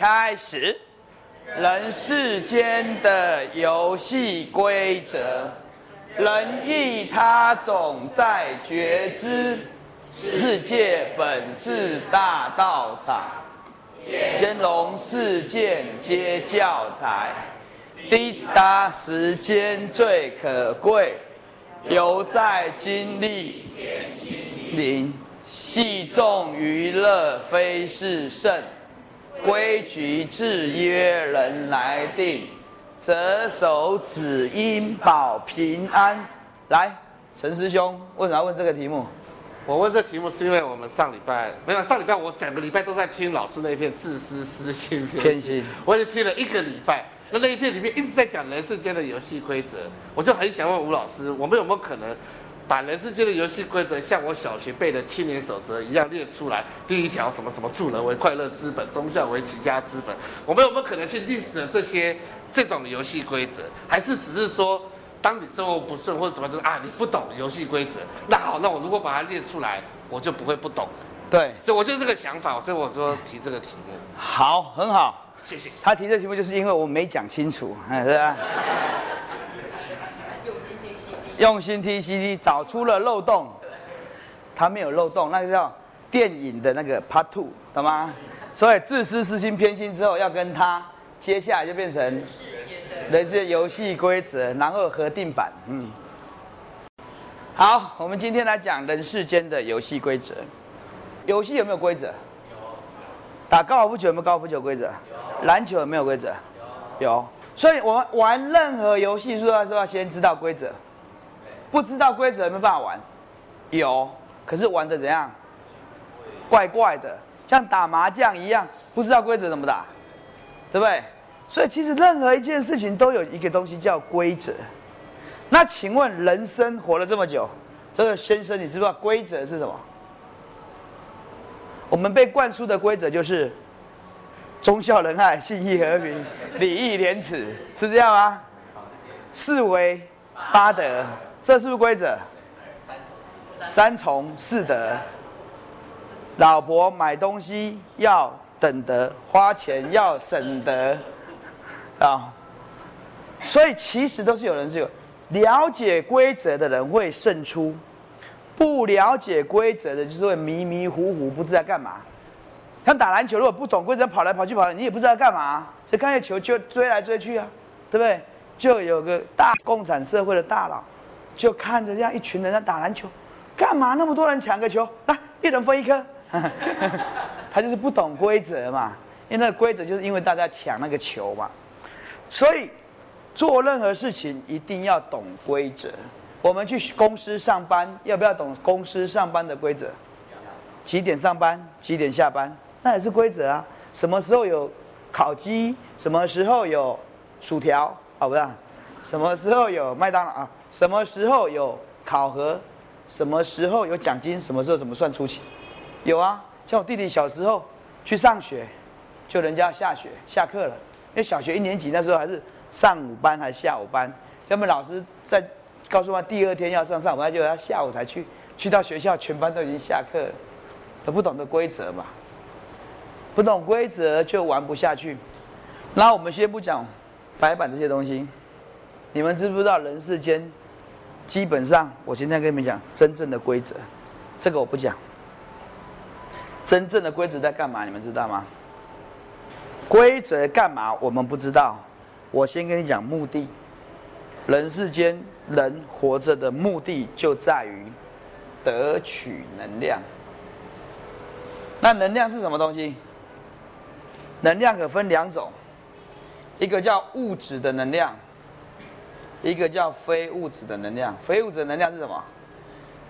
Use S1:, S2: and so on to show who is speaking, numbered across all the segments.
S1: 开始。人世间的游戏规则，人意他总在觉知。世界本是大道场，兼容世界皆教材。滴答时间最可贵，犹在经历灵。戏众娱乐非是胜。规矩制约人来定，则守只因保平安。来，陈师兄，为什么要问这个题目？
S2: 我问这题目是因为我们上礼拜没有上礼拜，我整个礼拜都在听老师那一片自私私心
S1: 偏心，
S2: 我已经听了一个礼拜。那那一片里面一直在讲人世间的游戏规则，我就很想问吴老师，我们有没有可能？把人世间的游戏规则像我小学背的青年守则一样列出来。第一条什么什么助人为快乐之本，忠孝为齐家之本。我们有没有可能去历史这些这种游戏规则？还是只是说，当你生活不顺或者怎么就是啊，你不懂游戏规则？那好，那我如果把它列出来，我就不会不懂了。
S1: 对，
S2: 所以我就这个想法，所以我说提这个题目。
S1: 好，很好，
S2: 谢谢。
S1: 他提这题目就是因为我没讲清楚，是吧？用心听 CD，找出了漏洞。他没有漏洞，那个叫电影的那个 Part Two，懂吗？所以自私、私心、偏心之后，要跟他接下来就变成人世游戏规则，然后合定版。嗯，好，我们今天来讲人世间的游戏规则。游戏有没有规则？有。打高尔夫球有没有高尔夫球规则？有。篮球有没有规则？有。有。所以我们玩任何游戏，是要都要先知道规则。不知道规则有没办法玩，有，可是玩的怎样？怪怪的，像打麻将一样，不知道规则怎么打，对不对？所以其实任何一件事情都有一个东西叫规则。那请问人生活了这么久，这个先生你知不知道规则是什么？我们被灌输的规则就是忠孝仁爱、信义和平、礼义廉耻，是这样吗？四维八德。这是不是规则？三从四德。老婆买东西要等得，花钱要省得，啊。所以其实都是有人是有了解规则的人会胜出，不了解规则的就是会迷迷糊糊不知道干嘛。像打篮球，如果不懂规则，跑来跑去跑，你也不知道干嘛，所以看见球就追来追去啊，对不对？就有个大共产社会的大佬。就看着这样一群人在打篮球，干嘛那么多人抢个球？来，一人分一颗。他就是不懂规则嘛，因为那个规则就是因为大家抢那个球嘛。所以做任何事情一定要懂规则。我们去公司上班，要不要懂公司上班的规则？几点上班？几点下班？那也是规则啊。什么时候有烤鸡？什么时候有薯条？好不是？什么时候有麦当劳啊？什么时候有考核？什么时候有奖金？什么时候怎么算出勤？有啊，像我弟弟小时候去上学，就人家下学下课了，因为小学一年级那时候还是上午班还是下午班，要么老师在告诉他第二天要上上午班，就他下午才去，去到学校全班都已经下课了，都不懂得规则嘛，不懂规则就玩不下去。那我们先不讲白板这些东西，你们知不知道人世间？基本上，我今天跟你们讲真正的规则，这个我不讲。真正的规则在干嘛？你们知道吗？规则干嘛？我们不知道。我先跟你讲目的。人世间人活着的目的就在于得取能量。那能量是什么东西？能量可分两种，一个叫物质的能量。一个叫非物质的能量，非物质的能量是什么？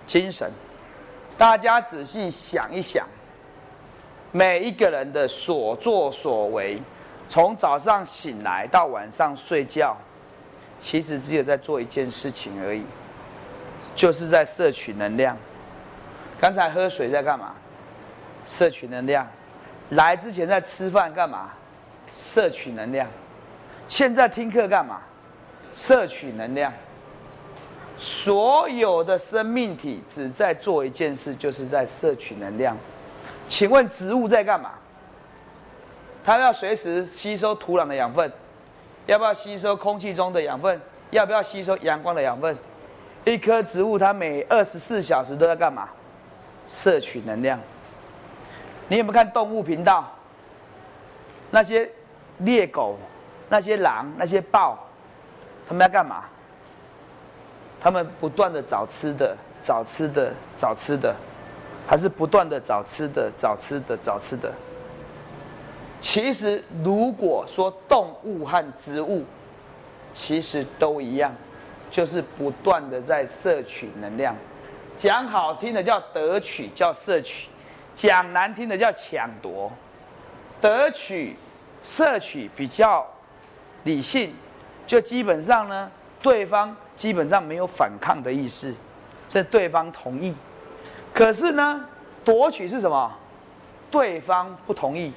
S1: 精神。大家仔细想一想，每一个人的所作所为，从早上醒来到晚上睡觉，其实只有在做一件事情而已，就是在摄取能量。刚才喝水在干嘛？摄取能量。来之前在吃饭干嘛？摄取能量。现在听课干嘛？摄取能量。所有的生命体只在做一件事，就是在摄取能量。请问植物在干嘛？它要随时吸收土壤的养分，要不要吸收空气中的养分？要不要吸收阳光的养分？一棵植物它每二十四小时都在干嘛？摄取能量。你有没有看动物频道？那些猎狗、那些狼、那些豹，他们要干嘛？他们不断的找吃的，找吃的，找吃的，还是不断的找吃的，找吃的，找吃的。其实，如果说动物和植物，其实都一样，就是不断的在摄取能量。讲好听的叫得取，叫摄取；讲难听的叫抢夺。得取、摄取比较理性，就基本上呢，对方基本上没有反抗的意思，是对方同意。可是呢，夺取是什么？对方不同意。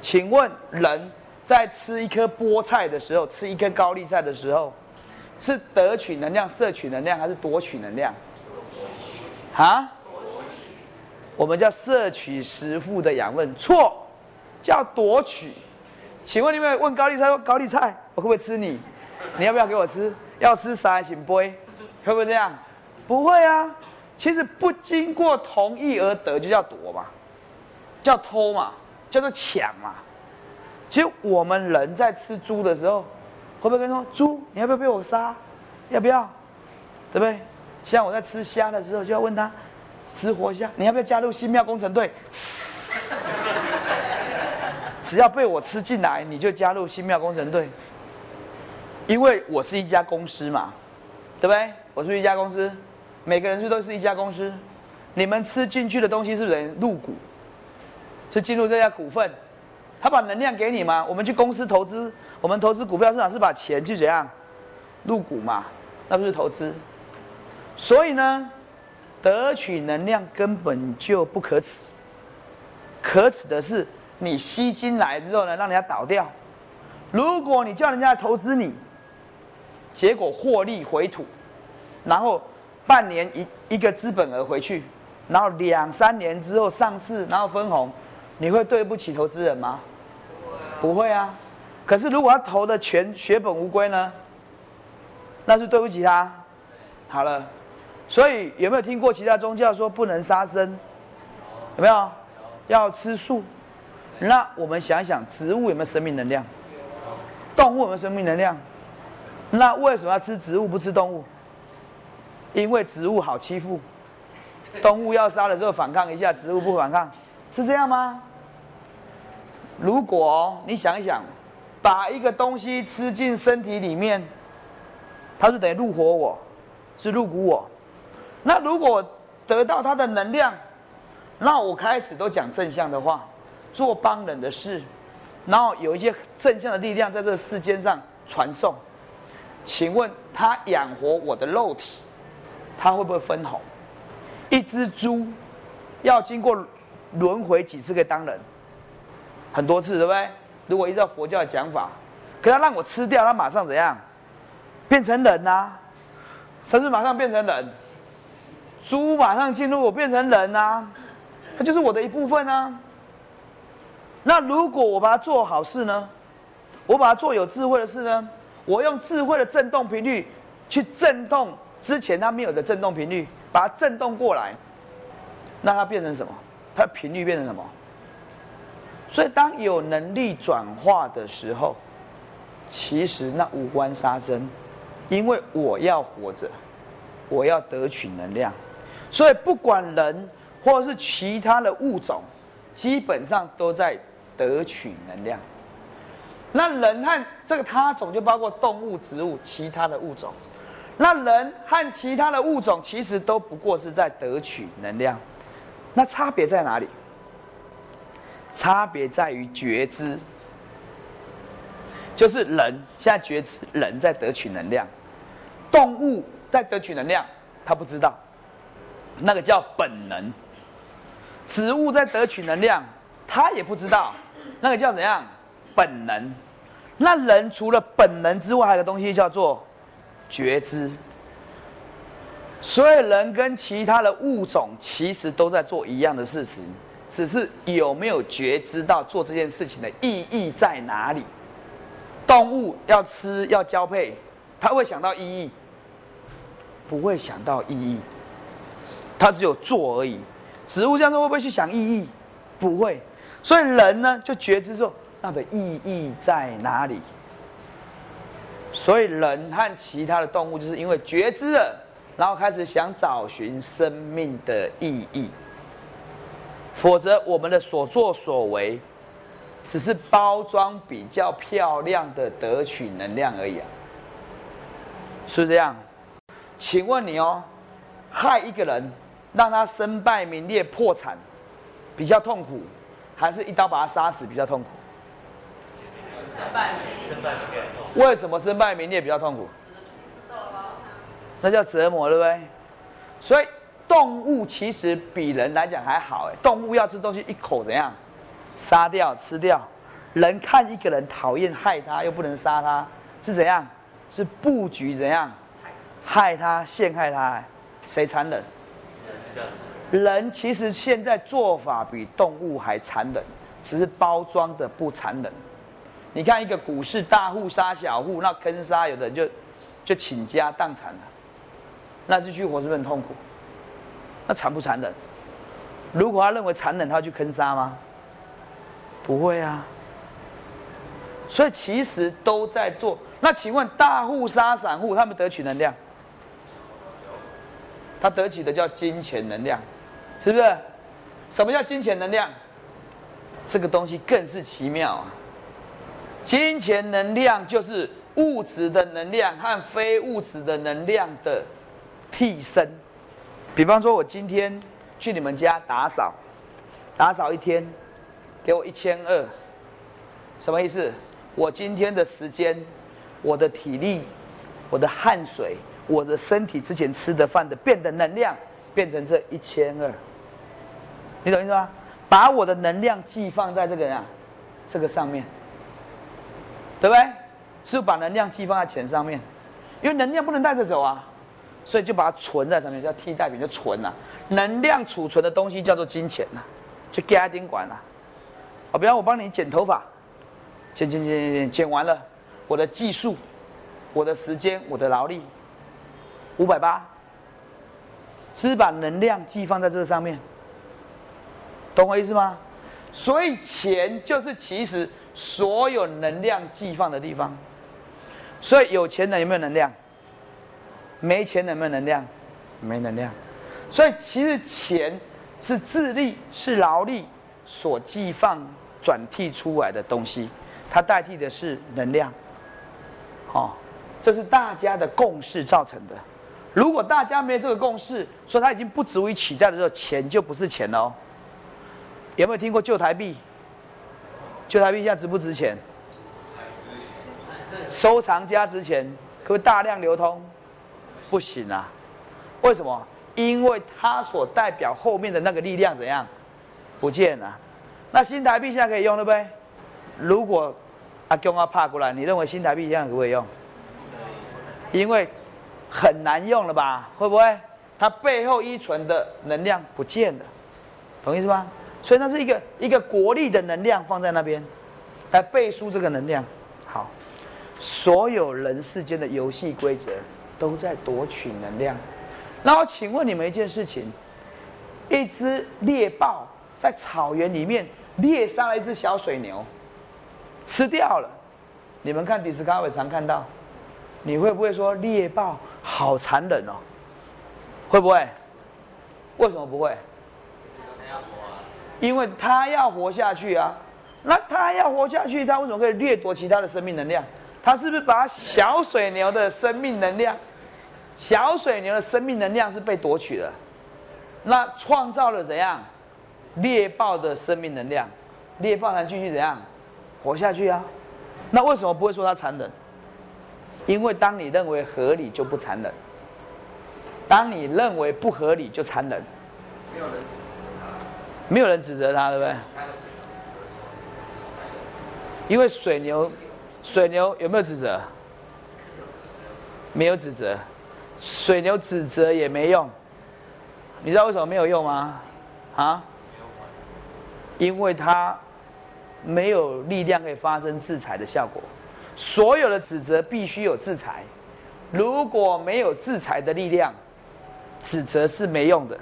S1: 请问人在吃一颗菠菜的时候，吃一颗高丽菜的时候，是得取能量、摄取能量，还是夺取能量？啊？我们叫摄取食物的养分，错，叫夺取。请问你们问高丽菜说：“高丽菜，我会不会吃你？你要不要给我吃？要吃啥请杯，会不会这样？不会啊。其实不经过同意而得，就叫夺嘛，叫偷嘛。叫做抢嘛，其实我们人在吃猪的时候，会不会跟说猪，你要不要被我杀？要不要？对不对？像我在吃虾的时候，就要问他，吃活虾，你要不要加入新庙工程队？只要被我吃进来，你就加入新庙工程队，因为我是一家公司嘛，对不对？我是一家公司，每个人是都是一家公司，你们吃进去的东西是人入股。是进入这家股份，他把能量给你吗？我们去公司投资，我们投资股票市场是把钱去怎样入股嘛？那不是投资。所以呢，得取能量根本就不可耻，可耻的是你吸金来之后呢，让人家倒掉。如果你叫人家投资你，结果获利回吐，然后半年一一个资本额回去，然后两三年之后上市，然后分红。你会对不起投资人吗？不会啊。可是如果他投的全血本无归呢？那是对不起他。好了，所以有没有听过其他宗教说不能杀生？有没有？要吃素。那我们想想，植物有没有生命能量？动物有没有生命能量？那为什么要吃植物不吃动物？因为植物好欺负，动物要杀的时候反抗一下，植物不反抗，是这样吗？如果你想一想，把一个东西吃进身体里面，它是等于入火我，是入骨我。那如果得到它的能量，那我开始都讲正向的话，做帮人的事，然后有一些正向的力量在这个世间上传送。请问他养活我的肉体，他会不会分红？一只猪要经过轮回几次可以当人？很多次，对不对？如果依照佛教的讲法，可他让我吃掉，他马上怎样？变成人呐？甚至马上变成人？猪马上进入我变成人呐？它就是我的一部分啊。那如果我把它做好事呢？我把它做有智慧的事呢？我用智慧的振动频率去振动之前它没有的振动频率，把它振动过来，那它变成什么？它的频率变成什么？所以，当有能力转化的时候，其实那无关杀生，因为我要活着，我要得取能量，所以不管人或者是其他的物种，基本上都在得取能量。那人和这个他种就包括动物、植物、其他的物种，那人和其他的物种其实都不过是在得取能量，那差别在哪里？差别在于觉知，就是人现在觉知，人在得取能量，动物在得取能量，他不知道，那个叫本能。植物在得取能量，它也不知道，那个叫怎样？本能。那人除了本能之外，还有个东西叫做觉知。所以人跟其他的物种其实都在做一样的事情，只是有没有觉知到做这件事情的意义在哪里？动物要吃要交配，它会想到意义？不会想到意义，它只有做而已。植物这样做会不会去想意义？不会。所以人呢，就觉知说。那的意义在哪里？所以人和其他的动物，就是因为觉知了，然后开始想找寻生命的意义。否则，我们的所作所为，只是包装比较漂亮的得取能量而已啊，是这样？请问你哦，害一个人，让他身败名裂、破产，比较痛苦，还是一刀把他杀死比较痛苦？身败名裂，为什么身败名裂比较痛苦？那叫折磨，对不对？所以动物其实比人来讲还好，哎，动物要吃东西一口怎样？杀掉吃掉。人看一个人讨厌害他，又不能杀他，是怎样？是布局怎样？害他陷害他，谁残忍？人其实现在做法比动物还残忍，只是包装的不残忍。你看一个股市，大户杀小户，那坑杀有的人就就倾家荡产了，那这去活是不是很痛苦？那残不残忍？如果他认为残忍，他去坑杀吗？不会啊。所以其实都在做。那请问大户杀散户，他们得取能量？他得取的叫金钱能量，是不是？什么叫金钱能量？这个东西更是奇妙啊。金钱能量就是物质的能量和非物质的能量的替身。比方说，我今天去你们家打扫，打扫一天，给我一千二，什么意思？我今天的时间、我的体力、我的汗水、我的身体之前吃的饭的变的能量，变成这一千二。你懂意思吗？把我的能量寄放在这个呀，这个上面。对不对？是把能量寄放在钱上面，因为能量不能带着走啊，所以就把它存在上面，叫替代品，就存啊。能量储存的东西叫做金钱呐，就加金管啊。啊，比方我帮你剪头发，剪剪剪剪剪，剪完了，我的技术、我的时间、我的劳力，五百八，是把能量寄放在这上面，懂我意思吗？所以钱就是其实。所有能量寄放的地方，所以有钱人有没有能量？没钱人有没有能量？没能量。所以其实钱是智力、是劳力所寄放、转替出来的东西，它代替的是能量。好，这是大家的共识造成的。如果大家没有这个共识，说它已经不足以取代的时候，钱就不是钱喽哦。有没有听过旧台币？旧台币现在值不值钱？收藏家值钱，可不可以大量流通？不行啊！为什么？因为它所代表后面的那个力量怎样？不见了。那新台币现在可以用了不？如果阿公阿怕过来，你认为新台币现在可不可以用？因为很难用了吧？会不会？它背后依存的能量不见了，懂意思吗？所以那是一个一个国力的能量放在那边，来背书这个能量。好，所有人世间的游戏规则都在夺取能量。那我请问你们一件事情：一只猎豹在草原里面猎杀了一只小水牛，吃掉了。你们看迪斯科伟常看到，你会不会说猎豹好残忍哦？会不会？为什么不会？因为他要活下去啊，那他要活下去，他为什么可以掠夺其他的生命能量？他是不是把小水牛的生命能量，小水牛的生命能量是被夺取了？那创造了怎样猎豹的生命能量？猎豹能继续怎样活下去啊？那为什么不会说他残忍？因为当你认为合理就不残忍，当你认为不合理就残忍。没有人。指责他，对不对？因为水牛，水牛有没有指责？没有指责，水牛指责也没用。你知道为什么没有用吗？啊？因为它没有力量可以发生制裁的效果。所有的指责必须有制裁，如果没有制裁的力量，指责是没用的。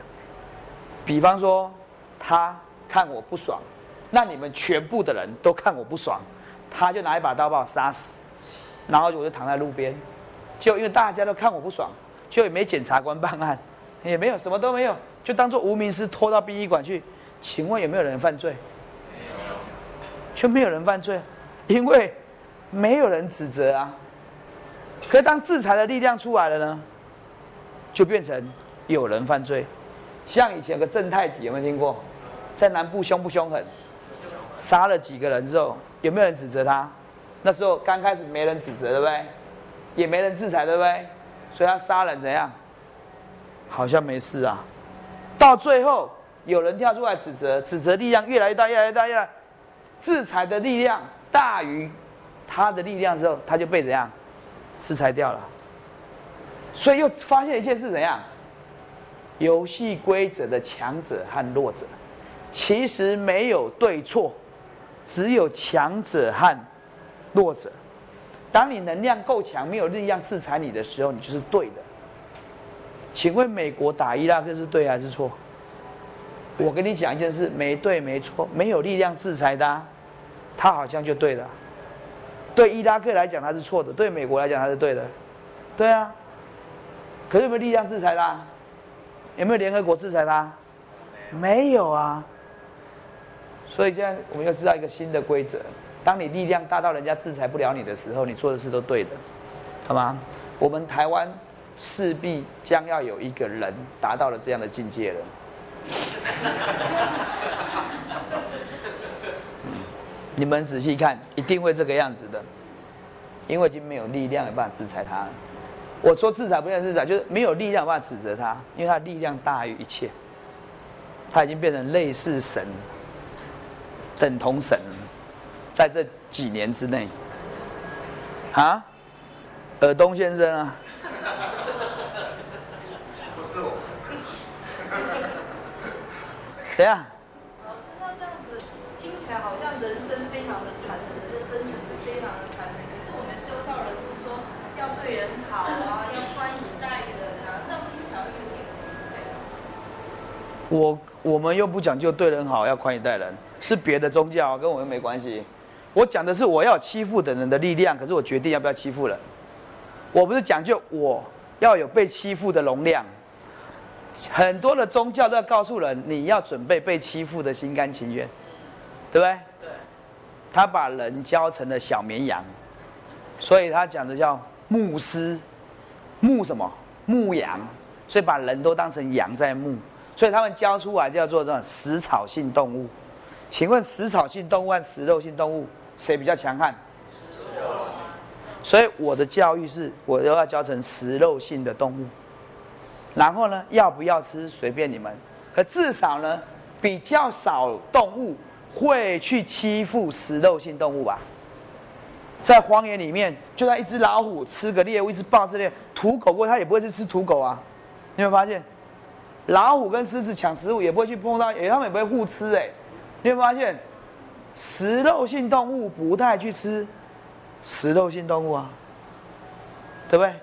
S1: 比方说，他看我不爽，那你们全部的人都看我不爽，他就拿一把刀把我杀死，然后我就躺在路边，就因为大家都看我不爽，就也没检察官办案，也没有什么都没有，就当做无名尸拖到殡仪馆去。请问有没有人犯罪？没有，就没有人犯罪，因为没有人指责啊。可是当制裁的力量出来了呢，就变成有人犯罪。像以前有个正太子，有没有听过？在南部凶不凶狠？杀了几个人之后，有没有人指责他？那时候刚开始没人指责，对不对？也没人制裁，对不对？所以他杀人怎样？好像没事啊。到最后有人跳出来指责，指责力量越来越大，越来越大，越来，制裁的力量大于他的力量之后，他就被怎样？制裁掉了。所以又发现一件事，怎样？游戏规则的强者和弱者，其实没有对错，只有强者和弱者。当你能量够强，没有力量制裁你的时候，你就是对的。请问美国打伊拉克是对还是错？我跟你讲一件事，没对没错，没有力量制裁他，他好像就对了。对伊拉克来讲他是错的，对美国来讲他是对的，对啊。可是有没有力量制裁他？有没有联合国制裁他？没有啊。所以现在我们要知道一个新的规则：当你力量大到人家制裁不了你的时候，你做的事都对的，好吗？我们台湾势必将要有一个人达到了这样的境界了。你们仔细看，一定会这个样子的，因为已经没有力量有办法制裁他了。我说制裁不能制裁，就是没有力量办法指责他，因为他力量大于一切，他已经变成类似神，等同神，在这几年之内，啊，尔东先生啊，
S2: 不是我，
S1: 谁啊？
S3: 老师，那这样子听起来好像人常的残忍，人的生存是非常的残忍。可是我们修道人都说要对人好啊，要宽以待人啊，这样听起来有点不对。
S1: 我我们又不讲究对人好，要宽以待人，是别的宗教，跟我们没关系。我讲的是我要欺负的人的力量，可是我决定要不要欺负人。我不是讲究我要有被欺负的容量。很多的宗教都要告诉人，你要准备被欺负的心甘情愿，对不对？他把人教成了小绵羊，所以他讲的叫牧师，牧什么？牧羊，所以把人都当成羊在牧，所以他们教出来叫做这种食草性动物。请问食草性动物和食肉性动物谁比较强悍食肉？所以我的教育是，我都要教成食肉性的动物。然后呢，要不要吃随便你们，可至少呢，比较少动物会去欺负食肉性动物吧。在荒野里面，就算一只老虎吃个猎物，一只豹子猎土狗过，它也不会去吃土狗啊。你有发现，老虎跟狮子抢食物也不会去碰到，也他们也不会互吃哎。你有发现，食肉性动物不太去吃食肉性动物啊，对不对？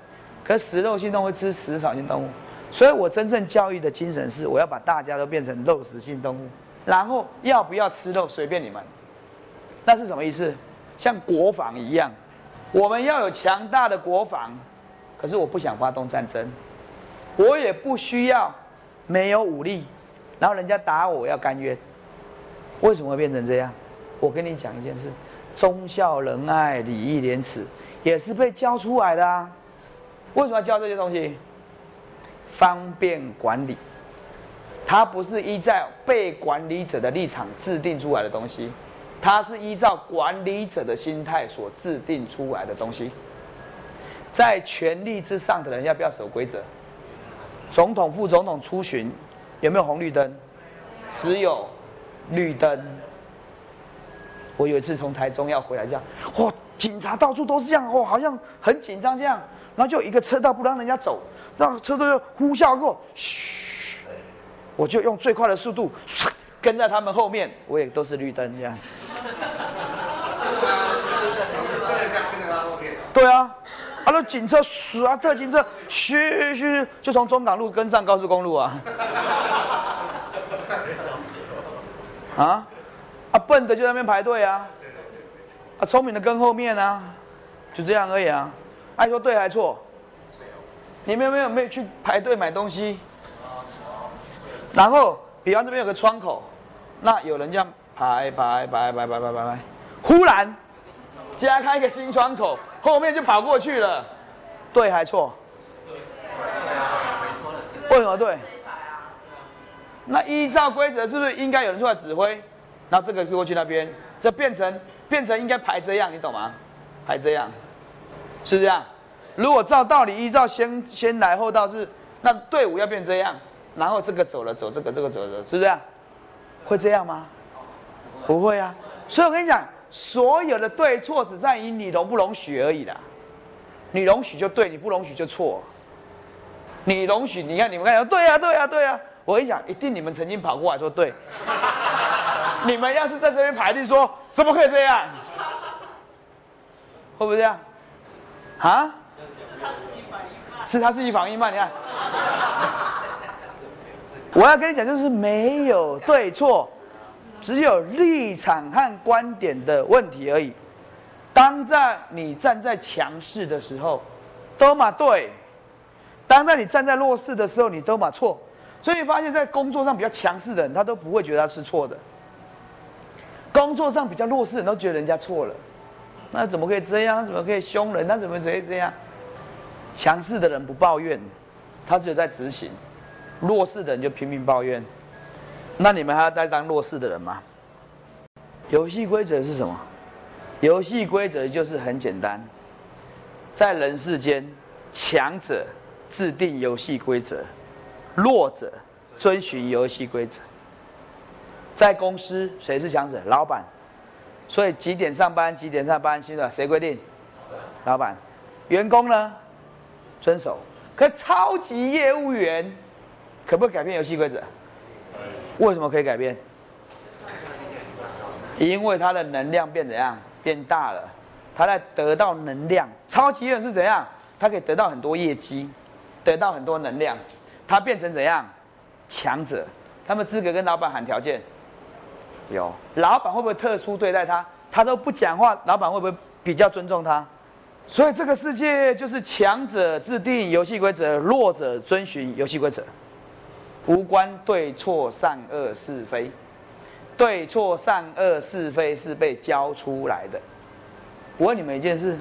S1: 可食肉性动物会吃食草性动物，所以我真正教育的精神是，我要把大家都变成肉食性动物，然后要不要吃肉随便你们。那是什么意思？像国防一样，我们要有强大的国防，可是我不想发动战争，我也不需要没有武力，然后人家打我，要甘愿。为什么会变成这样？我跟你讲一件事：忠孝仁爱礼义廉耻，也是被教出来的啊。为什么要教这些东西？方便管理，它不是依照被管理者的立场制定出来的东西，它是依照管理者的心态所制定出来的东西。在权力之上的人要不要守规则？总统、副总统出巡有没有红绿灯？只有绿灯。我有一次从台中要回来，这样，哇，警察到处都是这样，哇，好像很紧张这样，然后就一个车道不让人家走，让车队就呼啸过，嘘，我就用最快的速度跟在他们后面，我也都是绿灯这样。对啊，啊，那警车啊，特警车嘘嘘，就从中港路跟上高速公路啊。啊，啊，笨的就在那边排队啊，啊，聪明的跟后面啊，就这样而已啊。爱说对还错？你们有没有没有去排队买东西？然后，比方这边有个窗口，那有人这样排排排排排排排排，忽然加开一个新窗口，后面就跑过去了，对还错？为什么对？那依照规则，是不是应该有人出来指挥？那这个过去那边，这变成变成应该排这样，你懂吗？排这样，是不是这样？如果照道理，依照先先来后到是，那队伍要变这样，然后这个走了走，这个这个走了，是不是这样？会这样吗？不会啊。所以我跟你讲，所有的对错只在于你容不容许而已啦。你容许就对，你不容许就错。你容许，你看你们看，对呀对呀对呀。我跟你讲，一定你们曾经跑过来说对。你们要是在这边排队说，怎么可以这样？会不会这样？啊？是他自己反应慢，你看。我要跟你讲，就是没有对错，只有立场和观点的问题而已。当在你站在强势的时候，都嘛对；当在你站在弱势的时候，你都嘛错。所以你发现，在工作上比较强势的人，他都不会觉得他是错的；工作上比较弱势的人都觉得人家错了。那怎么可以这样？怎么可以凶人？那怎么可以这样？强势的人不抱怨，他只有在执行；弱势的人就拼命抱怨。那你们还要再当弱势的人吗？游戏规则是什么？游戏规则就是很简单，在人世间，强者制定游戏规则。弱者遵循游戏规则。在公司，谁是强者？老板。所以几点上班？几点上班？薪水谁规定？老板。员工呢？遵守。可超级业务员可不可以改变游戏规则？为什么可以改变？因为他的能量变怎样？变大了。他在得到能量。超级业务员是怎样？他可以得到很多业绩，得到很多能量。他变成怎样？强者，他们资格跟老板喊条件。有，老板会不会特殊对待他？他都不讲话，老板会不会比较尊重他？所以这个世界就是强者制定游戏规则，弱者遵循游戏规则，无关对错善恶是非。对错善恶是非是被教出来的。我问你们一件事：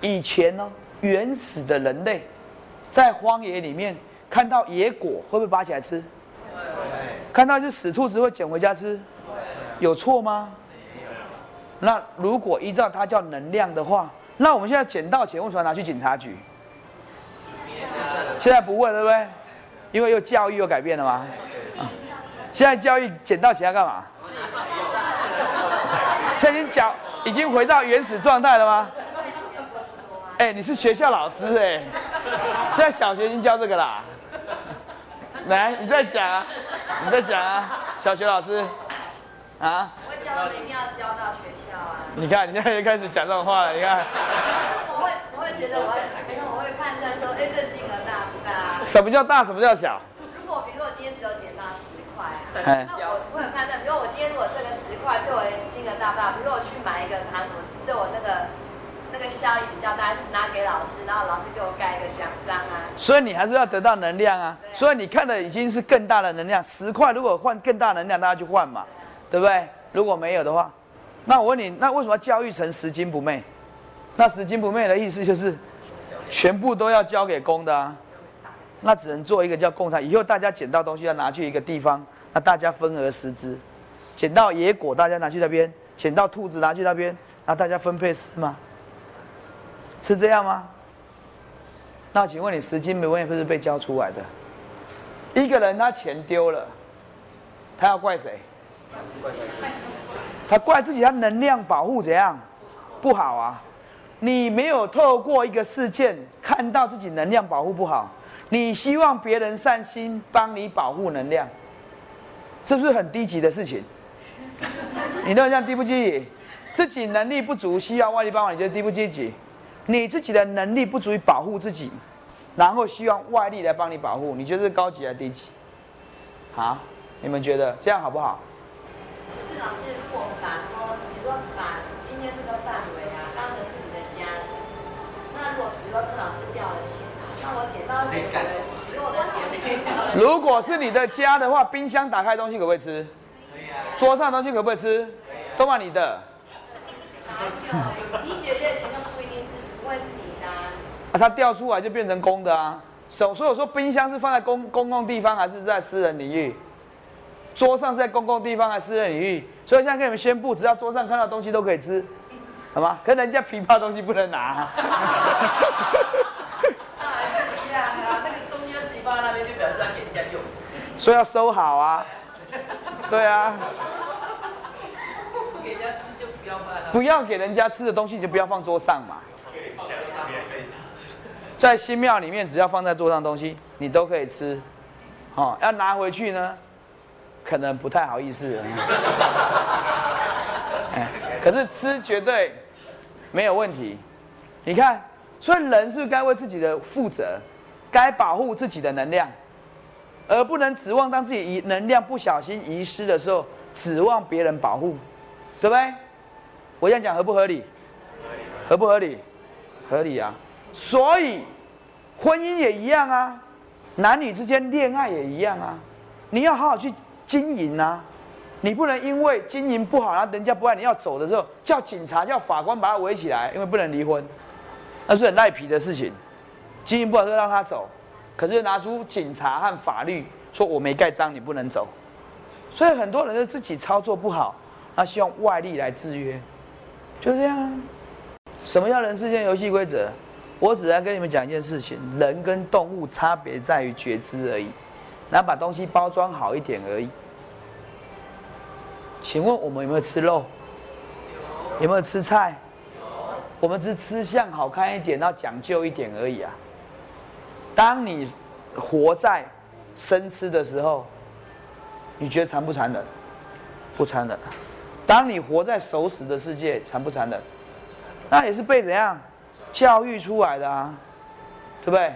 S1: 以前呢，原始的人类在荒野里面。看到野果会不会拔起来吃？看到一只死兔子会捡回家吃？有错吗？那如果依照它叫能量的话，那我们现在捡到钱为什么拿去警察局？现在不会，对不对？因为又教育又改变了吗？现在教育捡到钱要干嘛？现在已经讲已经回到原始状态了吗？哎，你是学校老师哎，现在小学已经教这个啦。来，你再讲啊！你再讲啊！小学老师，
S4: 啊？我教的一定要教到学校啊！
S1: 你看，你现在又开始讲这种话了。你看，
S4: 我会，我会觉得我，我会判断说，哎，这金额大不大？
S1: 什么叫大？什么叫小？
S4: 如果比如说我今天只有捡到十块啊，那我我很判断，比如我今天如果这个十块对我金额大不大？比如我去买一个糖果吃，对我那个。那个效益比较大，拿给老师，然后老师给我盖一个奖章啊。
S1: 所以你还是要得到能量啊。所以你看的已经是更大的能量，十块如果换更大能量，大家去换嘛，对不对？如果没有的话，那我问你，那为什么要教育成拾金不昧？那拾金不昧的意思就是，全部都要交给公的啊。那只能做一个叫共产。以后大家捡到东西要拿去一个地方，那大家分而食之。捡到野果，大家拿去那边；捡到兔子，拿去那边，那大家分配吃吗？是这样吗？那请问你十金不昧不是被教出来的？一个人他钱丢了，他要怪谁？他怪自己，他能量保护怎样不好啊？你没有透过一个事件看到自己能量保护不好，你希望别人善心帮你保护能量，是不是很低级的事情？你认为这样低不积极？自己能力不足，需要外力帮忙，你觉得低不积极？你自己的能力不足以保护自己，然后希望外力来帮你保护，你觉得是高级还是低级？好，你们觉得这样好不好？
S4: 是老师，如果把说，比如说把今天这个范围啊，当成是你的家人，那如果比如说陈老师掉了钱如我的姐妹，
S1: 如果是你的家的话，冰箱打开东西可不可以吃？
S5: 可以啊，
S1: 桌上的东西可不可以吃？都把你的。
S4: 你姐姐的钱就不一定是不会是你的啊。
S1: 啊，它掉出来就变成公的啊。所所以我说，冰箱是放在公公共地方还是在私人领域？桌上是在公共地方还是私人领域？所以现在跟你们宣布，只要桌上看到东西都可以吃，好吗？可人家琵琶东西不能拿。
S5: 那还是一样啊，那个东西就直接放在那边，就表示要给人家用。
S1: 所以要收好啊。对啊，
S5: 不给人家吃就不要。
S1: 不要给人家吃的东西就不要放桌上嘛。在新庙里面，只要放在桌上的东西，你都可以吃。哦，要拿回去呢，可能不太好意思。哎，可是吃绝对没有问题。你看，所以人是该为自己的负责，该保护自己的能量，而不能指望当自己遗能量不小心遗失的时候，指望别人保护，对不对？我这样讲合不合理？合不合理？合理啊！所以婚姻也一样啊，男女之间恋爱也一样啊，你要好好去经营啊，你不能因为经营不好，然后人家不爱你要走的时候，叫警察叫法官把他围起来，因为不能离婚，那是很赖皮的事情。经营不好就让他走，可是拿出警察和法律说我没盖章，你不能走。所以很多人就自己操作不好，那希望外力来制约，就这样。什么叫人世间游戏规则？我只要跟你们讲一件事情：人跟动物差别在于觉知而已，然后把东西包装好一点而已。请问我们有没有吃肉？有没有吃菜？我们只吃相好看一点，然后讲究一点而已啊。当你活在生吃的时候，你觉得残不残忍？不残忍。当你活在熟食的世界，残不残忍？那也是被怎样教育出来的啊，对不对？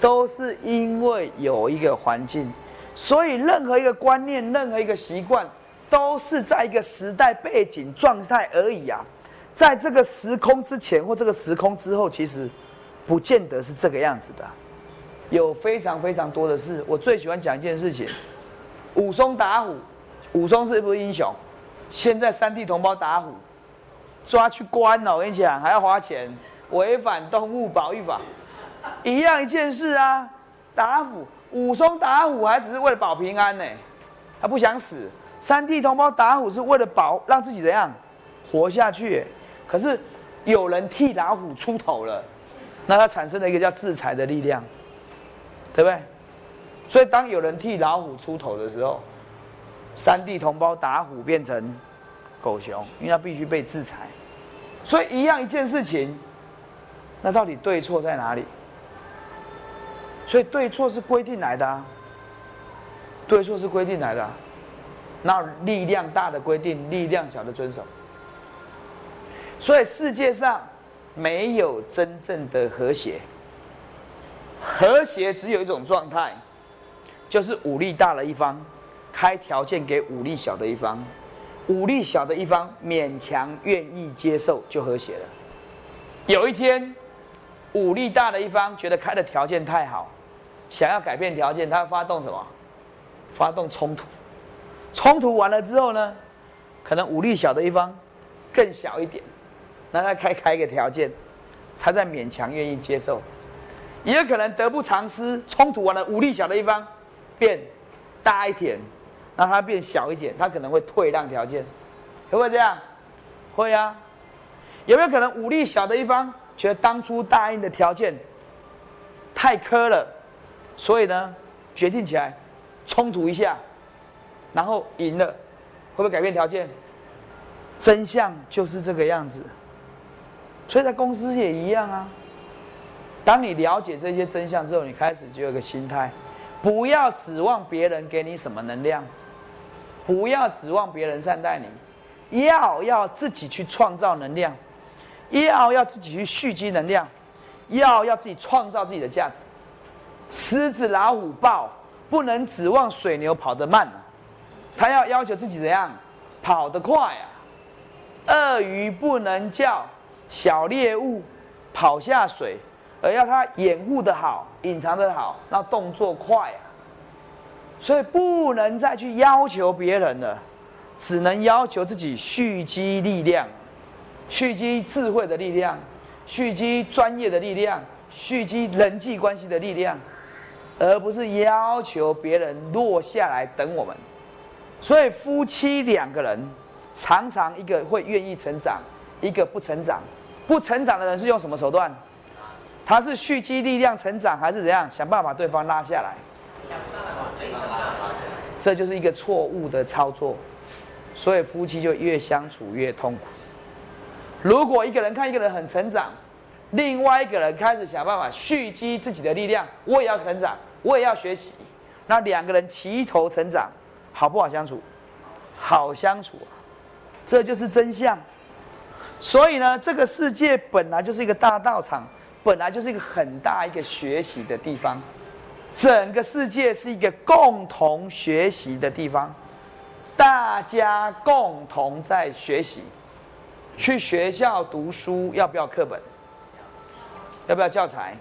S1: 都是因为有一个环境，所以任何一个观念、任何一个习惯，都是在一个时代背景状态而已啊。在这个时空之前或这个时空之后，其实不见得是这个样子的。有非常非常多的事，我最喜欢讲一件事情：武松打虎，武松是不是英雄？现在三地同胞打虎。抓去关了，我跟你讲，还要花钱，违反动物保育法，一样一件事啊。打虎，武松打虎还只是为了保平安呢，他不想死。三地同胞打虎是为了保让自己怎样活下去，可是有人替老虎出头了，那它产生了一个叫制裁的力量，对不对？所以当有人替老虎出头的时候，三地同胞打虎变成。狗熊，因为它必须被制裁，所以一样一件事情，那到底对错在哪里？所以对错是规定来的啊，对错是规定来的，啊，那力量大的规定，力量小的遵守。所以世界上没有真正的和谐，和谐只有一种状态，就是武力大的一方开条件给武力小的一方。武力小的一方勉强愿意接受，就和谐了。有一天，武力大的一方觉得开的条件太好，想要改变条件，他发动什么？发动冲突。冲突完了之后呢，可能武力小的一方更小一点，那他开开一个条件，他再勉强愿意接受。也有可能得不偿失，冲突完了，武力小的一方变大一点。让他变小一点，他可能会退让条件，会不会这样？会啊。有没有可能武力小的一方觉得当初答应的条件太苛了，所以呢，决定起来冲突一下，然后赢了，会不会改变条件？真相就是这个样子。所以在公司也一样啊。当你了解这些真相之后，你开始就有个心态，不要指望别人给你什么能量，不要指望别人善待你，要要自己去创造能量，要要自己去蓄积能量，要要自己创造自己的价值。狮子、老虎、豹不能指望水牛跑得慢啊，它要要求自己怎样跑得快啊。鳄鱼不能叫小猎物跑下水。而要他掩护的好，隐藏的好，那动作快啊，所以不能再去要求别人了，只能要求自己蓄积力量，蓄积智慧的力量，蓄积专业的力量，蓄积人际关系的力量，而不是要求别人落下来等我们。所以夫妻两个人常常一个会愿意成长，一个不成长。不成长的人是用什么手段？他是蓄积力量成长，还是怎样想办法对方拉下来？想办法对方拉下来，这就是一个错误的操作，所以夫妻就越相处越痛苦。如果一个人看一个人很成长，另外一个人开始想办法蓄积自己的力量，我也要成长，我也要学习，那两个人齐头成长，好不好相处？好相处，啊这就是真相。所以呢，这个世界本来就是一个大道场。本来就是一个很大一个学习的地方，整个世界是一个共同学习的地方，大家共同在学习。去学校读书要不要课本？要不要教材？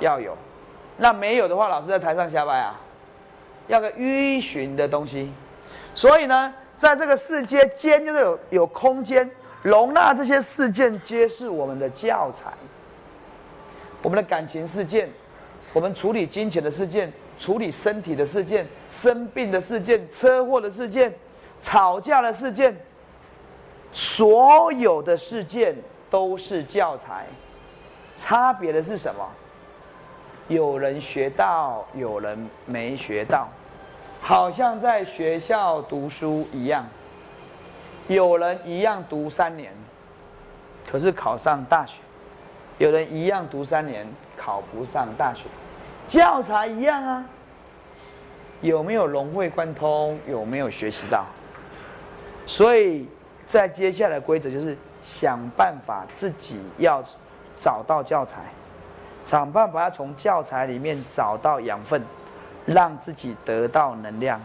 S1: 要有。那没有的话，老师在台上下班啊，要个迂循的东西。所以呢，在这个世界间，就是有有空间容纳这些事件，皆是我们的教材。我们的感情事件，我们处理金钱的事件，处理身体的事件，生病的事件，车祸的事件，吵架的事件，所有的事件都是教材。差别的是什么？有人学到，有人没学到，好像在学校读书一样。有人一样读三年，可是考上大学。有人一样读三年考不上大学，教材一样啊，有没有融会贯通？有没有学习到？所以在接下来规则就是想办法自己要找到教材，想办法要从教材里面找到养分，让自己得到能量。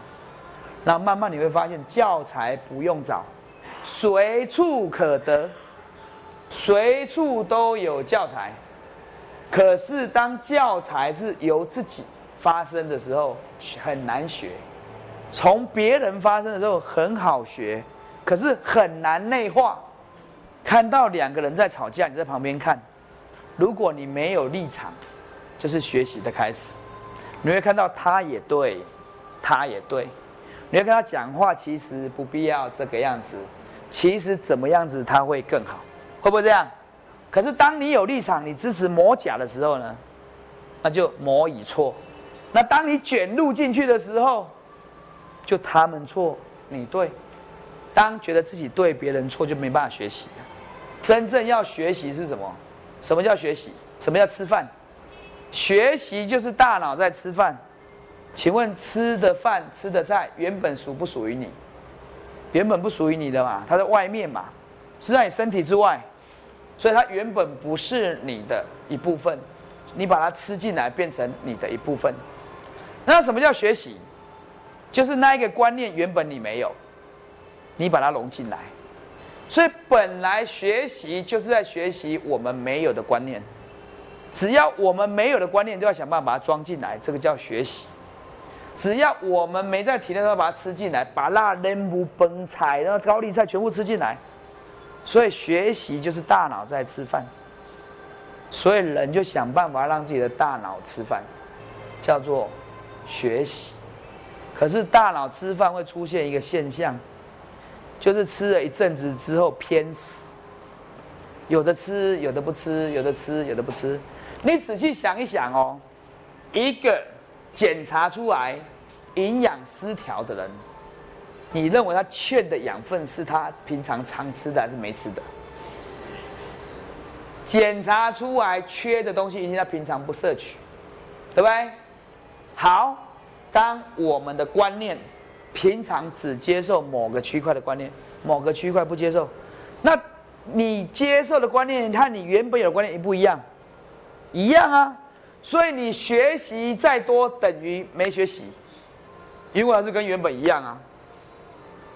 S1: 那慢慢你会发现，教材不用找，随处可得。随处都有教材，可是当教材是由自己发生的时候，很难学；从别人发生的时候很好学，可是很难内化。看到两个人在吵架，你在旁边看，如果你没有立场，就是学习的开始。你会看到他也对，他也对，你要跟他讲话，其实不必要这个样子，其实怎么样子他会更好。会不会这样？可是当你有立场，你支持魔甲的时候呢，那就魔已错。那当你卷入进去的时候，就他们错，你对。当觉得自己对，别人错，就没办法学习。真正要学习是什么？什么叫学习？什么叫吃饭？学习就是大脑在吃饭。请问吃的饭、吃的菜，原本属不属于你？原本不属于你的嘛，它在外面嘛。是在你身体之外，所以它原本不是你的一部分，你把它吃进来变成你的一部分。那什么叫学习？就是那一个观念原本你没有，你把它融进来。所以本来学习就是在学习我们没有的观念，只要我们没有的观念，就要想办法把它装进来，这个叫学习。只要我们没在体内，候把它吃进来，把那人不崩菜，然后高丽菜全部吃进来。所以学习就是大脑在吃饭，所以人就想办法让自己的大脑吃饭，叫做学习。可是大脑吃饭会出现一个现象，就是吃了一阵子之后偏死，有的吃，有的不吃，有的吃，有的不吃。你仔细想一想哦，一个检查出来营养失调的人，你认为他欠的养分是他平常常吃的还是没吃的？检查出来缺的东西，一定他平常不摄取，对不对？好，当我们的观念平常只接受某个区块的观念，某个区块不接受，那你接受的观念和你原本有的观念一不一样？一样啊，所以你学习再多等于没学习，因为还是跟原本一样啊。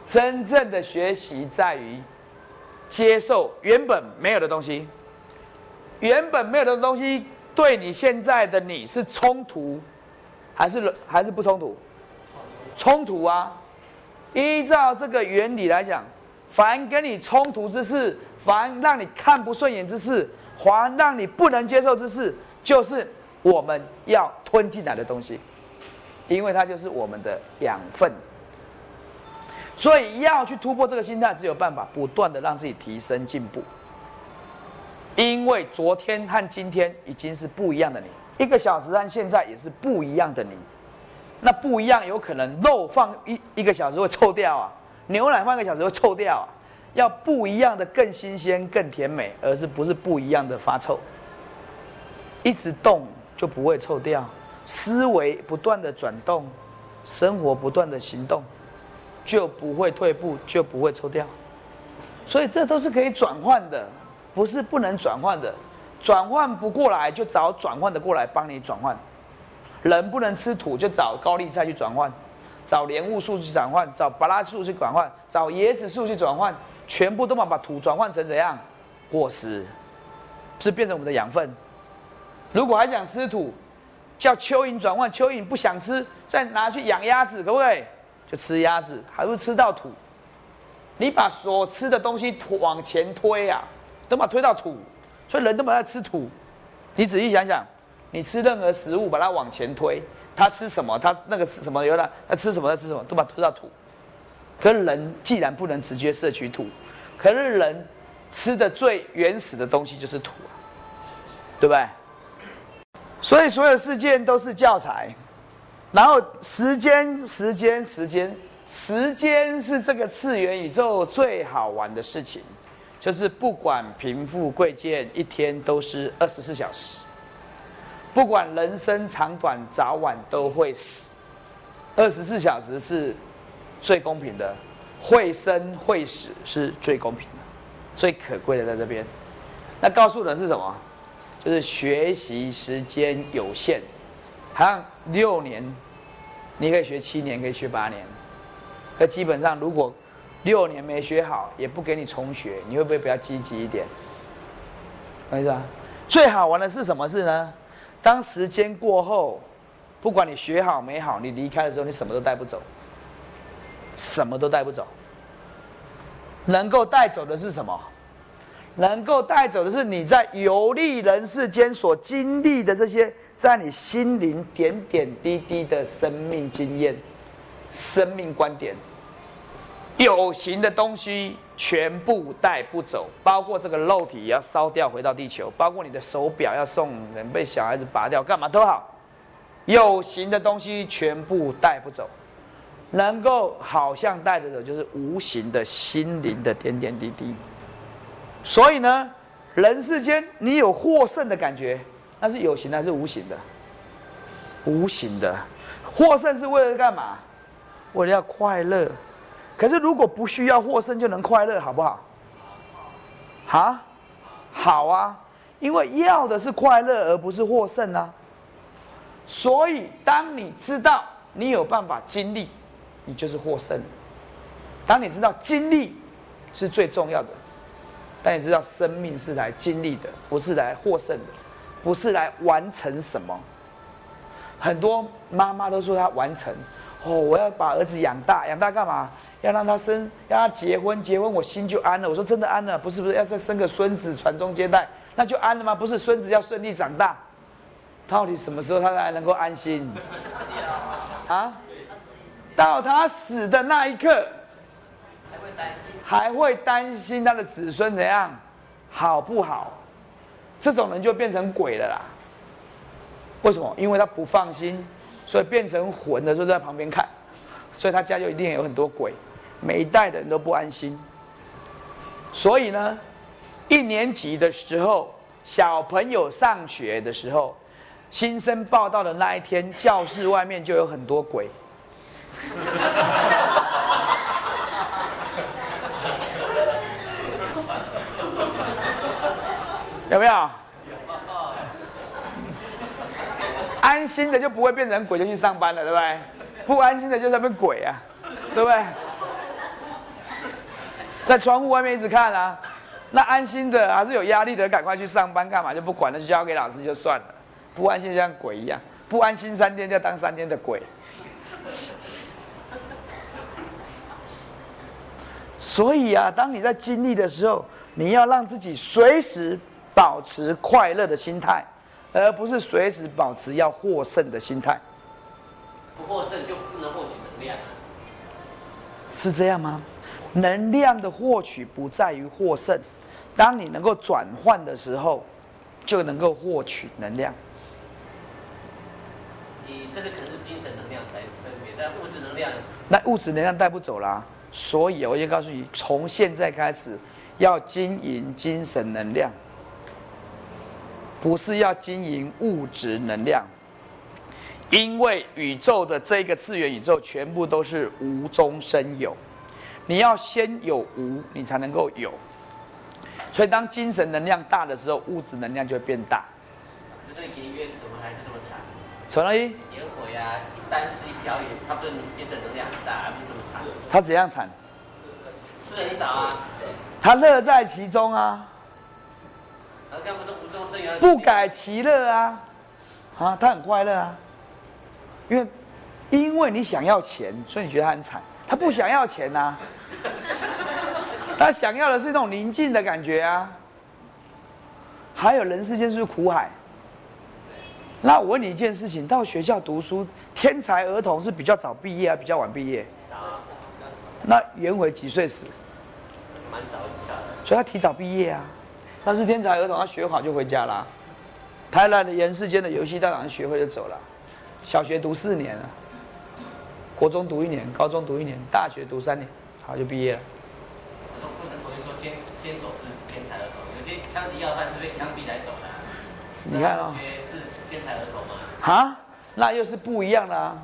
S1: 真正的学习在于接受原本没有的东西，原本没有的东西对你现在的你是冲突，还是还是不冲突？冲突啊！依照这个原理来讲，凡跟你冲突之事，凡让你看不顺眼之事，凡让你不能接受之事，就是我们要吞进来的东西，因为它就是我们的养分。所以要去突破这个心态，只有办法不断的让自己提升进步。因为昨天和今天已经是不一样的你，一个小时和现在也是不一样的你。那不一样，有可能肉放一一个小时会臭掉啊，牛奶放个小时会臭掉啊。要不一样的更新鲜、更甜美，而是不是不一样的发臭。一直动就不会臭掉，思维不断的转动，生活不断的行动。就不会退步，就不会抽掉，所以这都是可以转换的，不是不能转换的。转换不过来，就找转换的过来帮你转换。人不能吃土，就找高丽菜去转换，找莲雾树去转换，找巴拉树去转换，找椰子树去转换，全部都把把土转换成怎样？果实，是变成我们的养分。如果还想吃土，叫蚯蚓转换，蚯蚓不想吃，再拿去养鸭子，可不可以？就吃鸭子，还会吃到土。你把所吃的东西往前推啊，都把推到土，所以人都把它吃土。你仔细想想，你吃任何食物，把它往前推，它吃什么？它那个是什么？有了，它吃什么？它吃什么？都把它推到土。可是人既然不能直接摄取土，可是人吃的最原始的东西就是土啊，对不对？所以所有事件都是教材。然后时间，时间，时间，时间是这个次元宇宙最好玩的事情，就是不管贫富贵贱，一天都是二十四小时。不管人生长短，早晚都会死。二十四小时是最公平的，会生会死是最公平的，最可贵的在这边。那告诉人是什么？就是学习时间有限。好像六年，你可以学七年，可以学八年。可基本上，如果六年没学好，也不给你重学，你会不会比较积极一点？懂意思啊？最好玩的是什么事呢？当时间过后，不管你学好没好，你离开的时候，你什么都带不走，什么都带不走。能够带走的是什么？能够带走的是你在游历人世间所经历的这些。在你心灵点点滴滴的生命经验、生命观点，有形的东西全部带不走，包括这个肉体也要烧掉回到地球，包括你的手表要送人被小孩子拔掉，干嘛都好，有形的东西全部带不走，能够好像带着走，就是无形的心灵的点点滴滴。所以呢，人世间你有获胜的感觉。那是有形的还是无形的？无形的，获胜是为了干嘛？为了要快乐。可是如果不需要获胜就能快乐，好不好？啊，好啊，因为要的是快乐，而不是获胜啊。所以，当你知道你有办法经历，你就是获胜。当你知道经历是最重要的，但你知道生命是来经历的，不是来获胜的。不是来完成什么，很多妈妈都说她完成，哦，我要把儿子养大，养大干嘛？要让他生，让他结婚，结婚我心就安了。我说真的安了，不是不是，要再生个孙子传宗接代，那就安了吗？不是，孙子要顺利长大，到底什么时候他才能够安心？啊？到他死的那一刻，
S5: 会担心，
S1: 还会担心他的子孙怎样，好不好？这种人就变成鬼了啦。为什么？因为他不放心，所以变成魂的时候在旁边看，所以他家就一定有很多鬼。每一代的人都不安心。所以呢，一年级的时候，小朋友上学的时候，新生报道的那一天，教室外面就有很多鬼。有没有？安心的就不会变成鬼，就去上班了，对不对？不安心的就在那边鬼啊，对不对？在窗户外面一直看啊，那安心的还是有压力的，赶快去上班干嘛？就不管了，就交给老师就算了。不安心就像鬼一样，不安心三天就当三天的鬼。所以啊，当你在经历的时候，你要让自己随时。保持快乐的心态，而不是随时保持要获胜的心态。
S6: 不获胜就不能获取能量，
S1: 是这样吗？能量的获取不在于获胜，当你能够转换的时候，就能够获取能量。
S6: 你这是可能是精神能量来分别，但物质能量，
S1: 那物质能量带不走啦。所以我就告诉你，从现在开始要经营精神能量。不是要经营物质能量，因为宇宙的这个次元宇宙全部都是无中生有，你要先有无，你才能够有。所以当精神能量大的时候，物质能量就会变大。
S6: 这个音乐怎么还是这么惨？
S1: 陈老一，
S6: 烟火呀，一单是一表演，他不是精神能量很大，而不是这么惨。
S1: 他怎样惨？
S6: 吃很少啊。
S1: 他乐在其中啊。不改其乐啊，啊，他很快乐啊，因为因为你想要钱，所以你觉得他很惨。他不想要钱呐，他想要的是那种宁静的感觉啊。还有人世间是苦海。那我问你一件事情：到学校读书，天才儿童是比较早毕业啊，比较晚毕业？
S6: 早。
S1: 那颜回几岁死？
S6: 蛮早一下的。
S1: 所以他提早毕业啊。但是天才儿童，他学好就回家啦。台南的人世间的游戏，大早上学会就走了。小学读四年了，国中读一年，高中读一年，大学读三年，好就毕业了。
S6: 我说不能同意说先先走是天才儿童，有些枪击要犯是被枪毙来走的。
S1: 你看哦，
S6: 是天才儿童吗？
S1: 啊，那又是不一样的啊。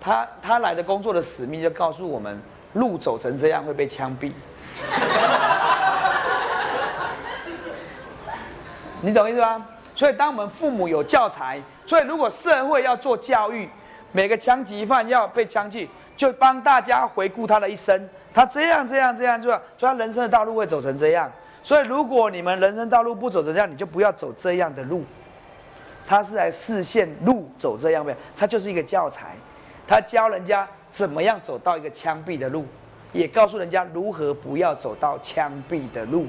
S1: 他他来的工作的使命就告诉我们，路走成这样会被枪毙。你懂意思吗？所以，当我们父母有教材，所以如果社会要做教育，每个枪击犯要被枪毙，就帮大家回顾他的一生，他这样这样这样，就所以他人生的道路会走成这样。所以，如果你们人生道路不走成这样，你就不要走这样的路。他是来视线路走这样呗？他就是一个教材，他教人家怎么样走到一个枪毙的路，也告诉人家如何不要走到枪毙的路。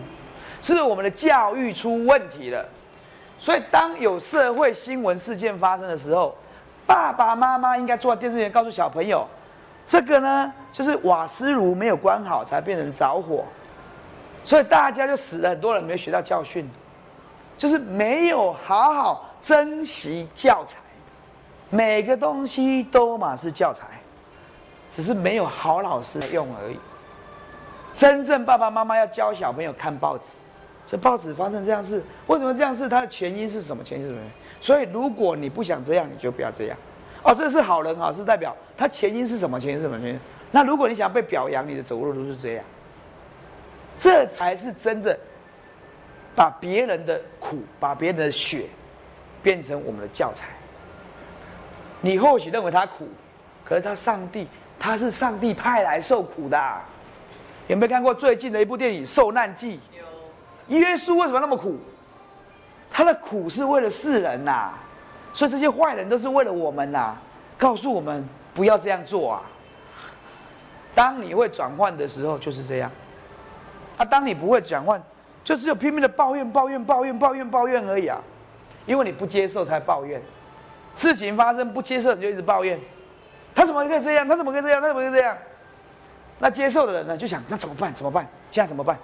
S1: 是我们的教育出问题了，所以当有社会新闻事件发生的时候，爸爸妈妈应该坐在电视前告诉小朋友，这个呢就是瓦斯炉没有关好才变成着火，所以大家就死了很多人没有学到教训，就是没有好好珍惜教材，每个东西都嘛是教材，只是没有好老师用而已。真正爸爸妈妈要教小朋友看报纸。这报纸发生这样事，为什么这样事？它的前因是什么？前因是什么？所以如果你不想这样，你就不要这样。哦，这是好人好是代表他前因是什么？前因是什么？前因。那如果你想被表扬，你的走路都是这样，这才是真正把别人的苦、把别人的血变成我们的教材。你或许认为他苦，可是他上帝，他是上帝派来受苦的。有没有看过最近的一部电影《受难记》？耶稣为什么那么苦？他的苦是为了世人呐，所以这些坏人都是为了我们呐，告诉我们不要这样做啊。当你会转换的时候就是这样，啊，当你不会转换，就只有拼命的抱怨、抱怨、抱怨、抱怨、抱怨而已啊。因为你不接受才抱怨，事情发生不接受你就一直抱怨，他怎么可以这样？他怎么可以这样？他怎么可以这样？那接受的人呢，就想那怎么办？怎么办？现在怎么办？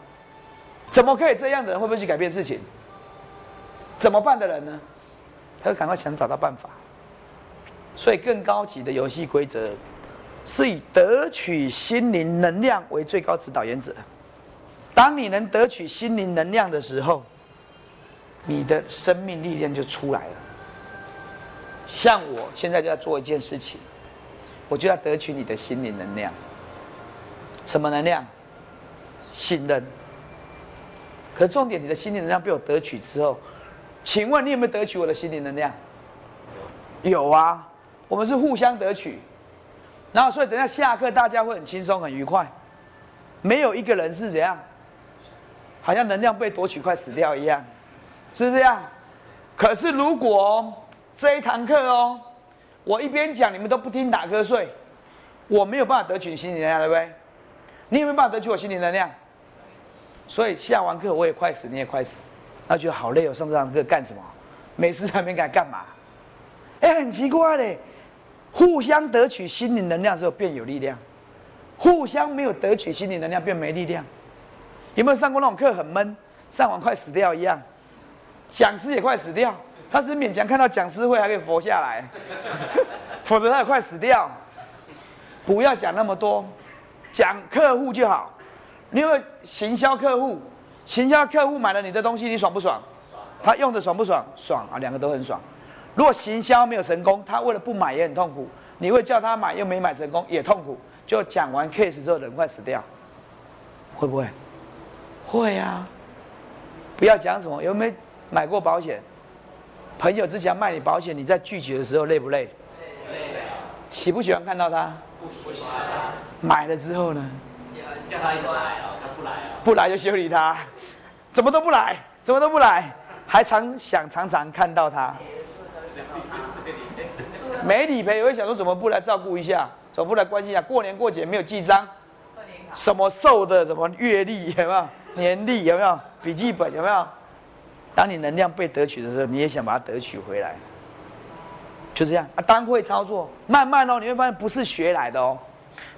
S1: 怎么可以这样的人会不会去改变事情？怎么办的人呢？他会赶快想找到办法。所以更高级的游戏规则，是以得取心灵能量为最高指导原则。当你能得取心灵能量的时候，你的生命力量就出来了。像我现在就要做一件事情，我就要得取你的心灵能量。什么能量？信任。可重点，你的心灵能量被我得取之后，请问你有没有得取我的心灵能量？有啊，我们是互相得取。然后，所以等下下课，大家会很轻松、很愉快，没有一个人是怎样，好像能量被夺取快死掉一样，是这样。可是如果这一堂课哦，我一边讲，你们都不听，打瞌睡，我没有办法得取你心灵能量，对不对？你有没有办法得取我心灵能量？所以下完课我也快死，你也快死，那觉得好累哦。上这堂课干什么？没事还没敢干嘛？哎，很奇怪嘞。互相得取心灵能量之后，变有力量；互相没有得取心灵能量，变没力量。有没有上过那种课很闷，上完快死掉一样？讲师也快死掉，他是勉强看到讲师会还可以活下来，否则他也快死掉。不要讲那么多，讲客户就好。因为行销客户，行销客户买了你的东西，你爽不爽？他用的爽不爽？爽啊，两个都很爽。如果行销没有成功，他为了不买也很痛苦。你会叫他买又没买成功，也痛苦。就讲完 case 之后，人快死掉，会不会？会啊！不要讲什么有没有买过保险？朋友之前卖你保险，你在拒绝的时候累不累？累。喜不喜欢看到他？
S6: 不喜欢。
S1: 买了之后呢？
S6: 叫他一直来哦，他不来哦。
S1: 不来就修理他，怎么都不来，怎么都不来，还常想常常看到他。没理赔，我会想说怎么不来照顾一下，怎么不来关心一下？过年过节没有记账，什么寿的，什么月历有没有？年历有没有？笔记本有没有？当你能量被得取的时候，你也想把它得取回来，就这样啊。单会操作，慢慢哦，你会发现不是学来的哦，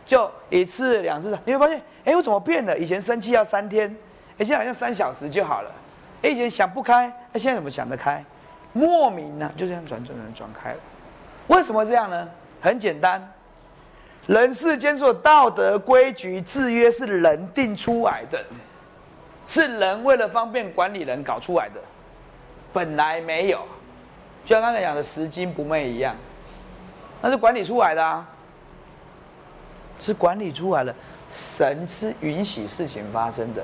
S1: 就一次两次，你会发现，哎，我怎么变了？以前生气要三天，哎，现在好像三小时就好了。哎，以前想不开，哎，现在怎么想得开？莫名呢，就这样转转转转开了。为什么这样呢？很简单，人世间所有道德规矩制约是人定出来的，是人为了方便管理人搞出来的，本来没有。就像刚才讲的拾金不昧一样，那是管理出来的啊，是管理出来了。神是允许事情发生的。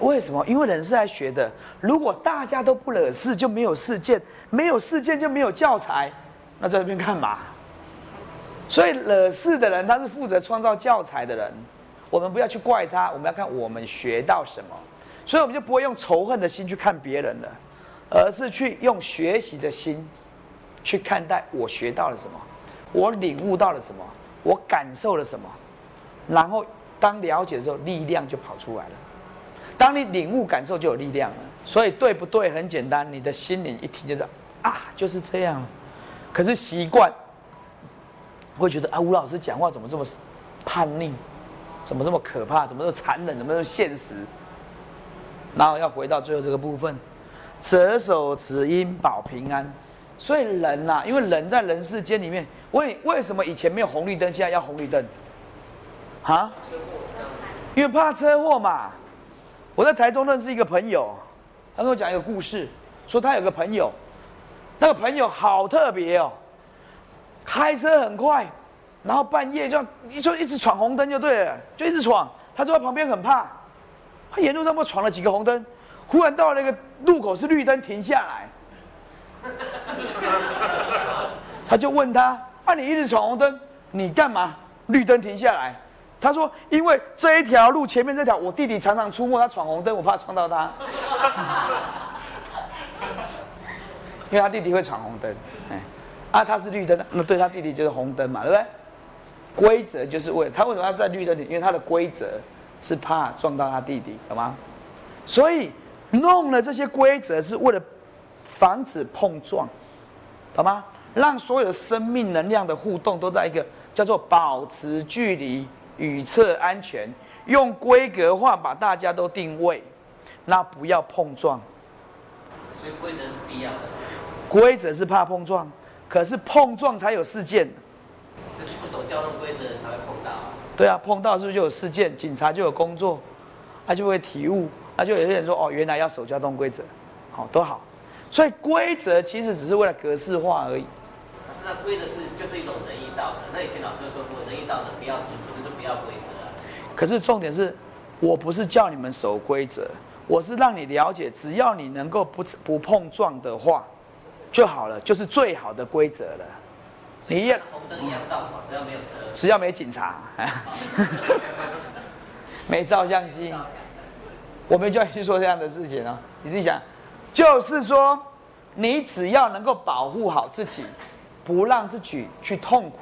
S1: 为什么？因为人是来学的。如果大家都不惹事，就没有事件；没有事件，就没有教材。那在这边干嘛？所以惹事的人，他是负责创造教材的人。我们不要去怪他，我们要看我们学到什么。所以我们就不会用仇恨的心去看别人了，而是去用学习的心去看待我学到了什么，我领悟到了什么，我感受了什么。然后当了解的时候，力量就跑出来了。当你领悟感受，就有力量了。所以对不对？很简单，你的心灵一听就是啊，就是这样。可是习惯会觉得啊，吴老师讲话怎么这么叛逆？怎么这么可怕？怎么这么残忍？怎么这么现实？然后要回到最后这个部分，择手指因保平安。所以人呐，因为人在人世间里面，为为什么以前没有红绿灯，现在要红绿灯？啊？因为怕车祸嘛。我在台中认识一个朋友，他跟我讲一个故事，说他有个朋友，那个朋友好特别哦，开车很快，然后半夜就就一直闯红灯就对了，就一直闯，他坐在旁边很怕，他沿路上不闯了几个红灯，忽然到了那个路口是绿灯停下来，他就问他，啊你一直闯红灯，你干嘛？绿灯停下来。他说：“因为这一条路前面这条，我弟弟常常出没，他闯红灯，我怕撞到他。因为他弟弟会闯红灯，哎，啊，他是绿灯，那对他弟弟就是红灯嘛，对不对？规则就是为了他为什么要在绿灯里？因为他的规则是怕撞到他弟弟，懂吗？所以弄了这些规则是为了防止碰撞，好吗？让所有的生命能量的互动都在一个叫做保持距离。”预测安全，用规格化把大家都定位，那不要碰撞。
S6: 所以规则是必要的。
S1: 规则是怕碰撞，可是碰撞才有事件。
S6: 就是不守交通规则才会碰到啊。
S1: 对啊，碰到是不是就有事件，警察就有工作，他就会体悟，那就有些人说哦，原来要守交通规则，好都好，所以规则其实只是为了格式化而已。
S6: 可是那规则是就是一种仁义道德。那以前老师说过，仁义道德不要遵守，就是不要规则啊。
S1: 可是重点是，我不是叫你们守规则，我是让你了解，只要你能够不不碰撞的话，就好了，就是最好的规则了。你也
S6: 像红灯一样照闯，只要没有车。
S1: 只要没警察，没照相机，我没叫你去做这样的事情哦。你自己想，就是说，你只要能够保护好自己，不让自己去痛苦，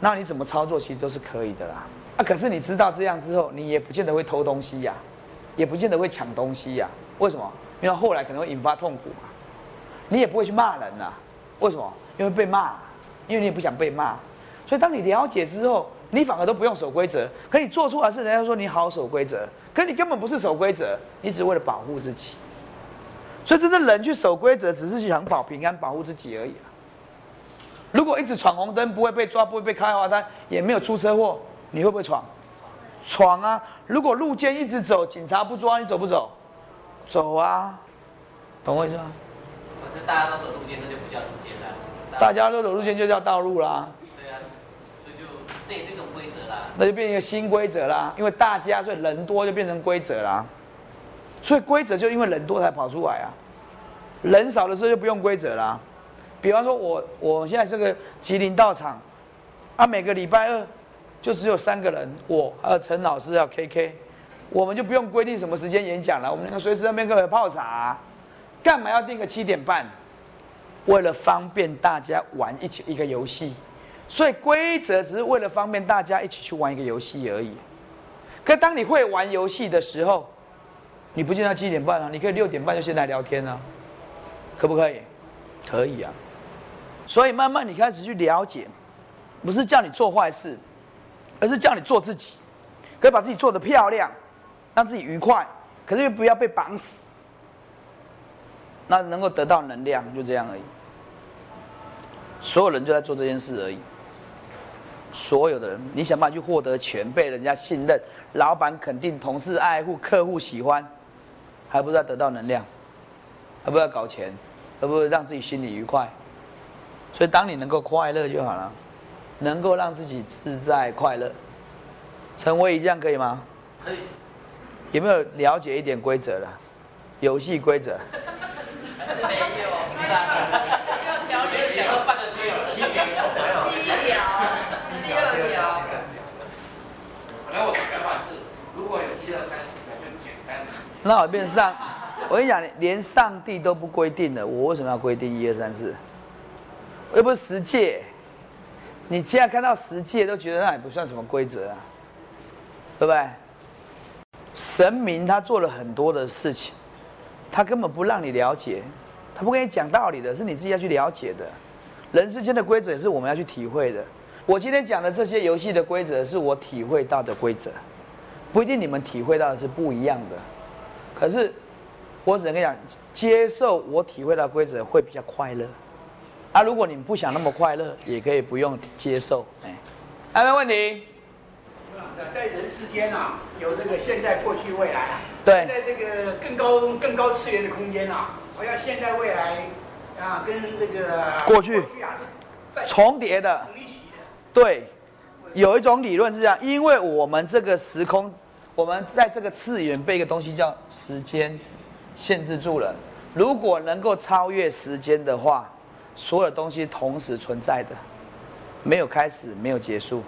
S1: 那你怎么操作其实都是可以的啦。啊，可是你知道这样之后，你也不见得会偷东西呀，也不见得会抢东西呀。为什么？因为后来可能会引发痛苦嘛。你也不会去骂人呐。为什么？因为被骂，因为你也不想被骂。所以当你了解之后，你反而都不用守规则。可你做出来是人家说你好守规则，可你根本不是守规则，你只为了保护自己。所以真正人去守规则，只是想保平安、保护自己而已啊。如果一直闯红灯，不会被抓，不会被开罚单，也没有出车祸，你会不会闯？闯啊！如果路肩一直走，警察不抓，你走不走？走啊！懂我意思吗？
S6: 反正大家都走路肩，那就不叫路肩了。
S1: 大家都走路肩就叫道路啦。
S6: 对啊，所以就那也是一种规则啦。
S1: 那就变成一个新规则啦，因为大家所以人多就变成规则啦，所以规则就因为人多才跑出来啊，人少的时候就不用规则啦。比方说我我现在这个吉林道场，啊每个礼拜二就只有三个人，我还有陈老师还有 KK，我们就不用规定什么时间演讲了，我们能随时那边可以泡茶，干嘛要定个七点半？为了方便大家玩一起一个游戏。所以规则只是为了方便大家一起去玩一个游戏而已。可当你会玩游戏的时候，你不见得七点半啊，你可以六点半就先来聊天啊，可不可以？可以啊。所以慢慢你开始去了解，不是叫你做坏事，而是叫你做自己，可以把自己做得漂亮，让自己愉快，可是又不要被绑死，那能够得到能量，就这样而已。所有人就在做这件事而已。所有的人，你想办法去获得钱，被人家信任，老板肯定，同事爱护，客户喜欢，还不是要得到能量，而不是要搞钱，而不是让自己心里愉快。所以，当你能够快乐就好了，能够让自己自在快乐。陈威仪这样可以吗？
S6: 可以。
S1: 有没有了解一点规则了？游戏规则？
S5: 是没有，希望条例
S6: 讲了半个月，
S5: 第一条，第二条。
S2: 本来我的想法是，如果有一二三四条就简单。
S1: 那我变上，我跟你讲，连上帝都不规定的，我为什么要规定一二三四？又不是十戒，你现在看到十戒都觉得那也不算什么规则啊，对不对？神明他做了很多的事情，他根本不让你了解，他不跟你讲道理的，是你自己要去了解的。人世间的规则也是我们要去体会的。我今天讲的这些游戏的规则，是我体会到的规则，不一定你们体会到的是不一样的。可是我只能跟你讲，接受我体会到规则会比较快乐。啊，如果你们不想那么快乐，也可以不用接受。哎，还有没有问题？
S7: 在人世间啊，有这个现在、过去、未来啊。
S1: 对。
S7: 在这个更高、更高次元的空间啊，好像现在、未来啊，跟这个
S1: 过去
S7: 啊是
S1: 重叠的。对，有一种理论是这样，因为我们这个时空，我们在这个次元被一个东西叫时间限制住了。如果能够超越时间的话，所有东西同时存在的，没有开始，没有结束。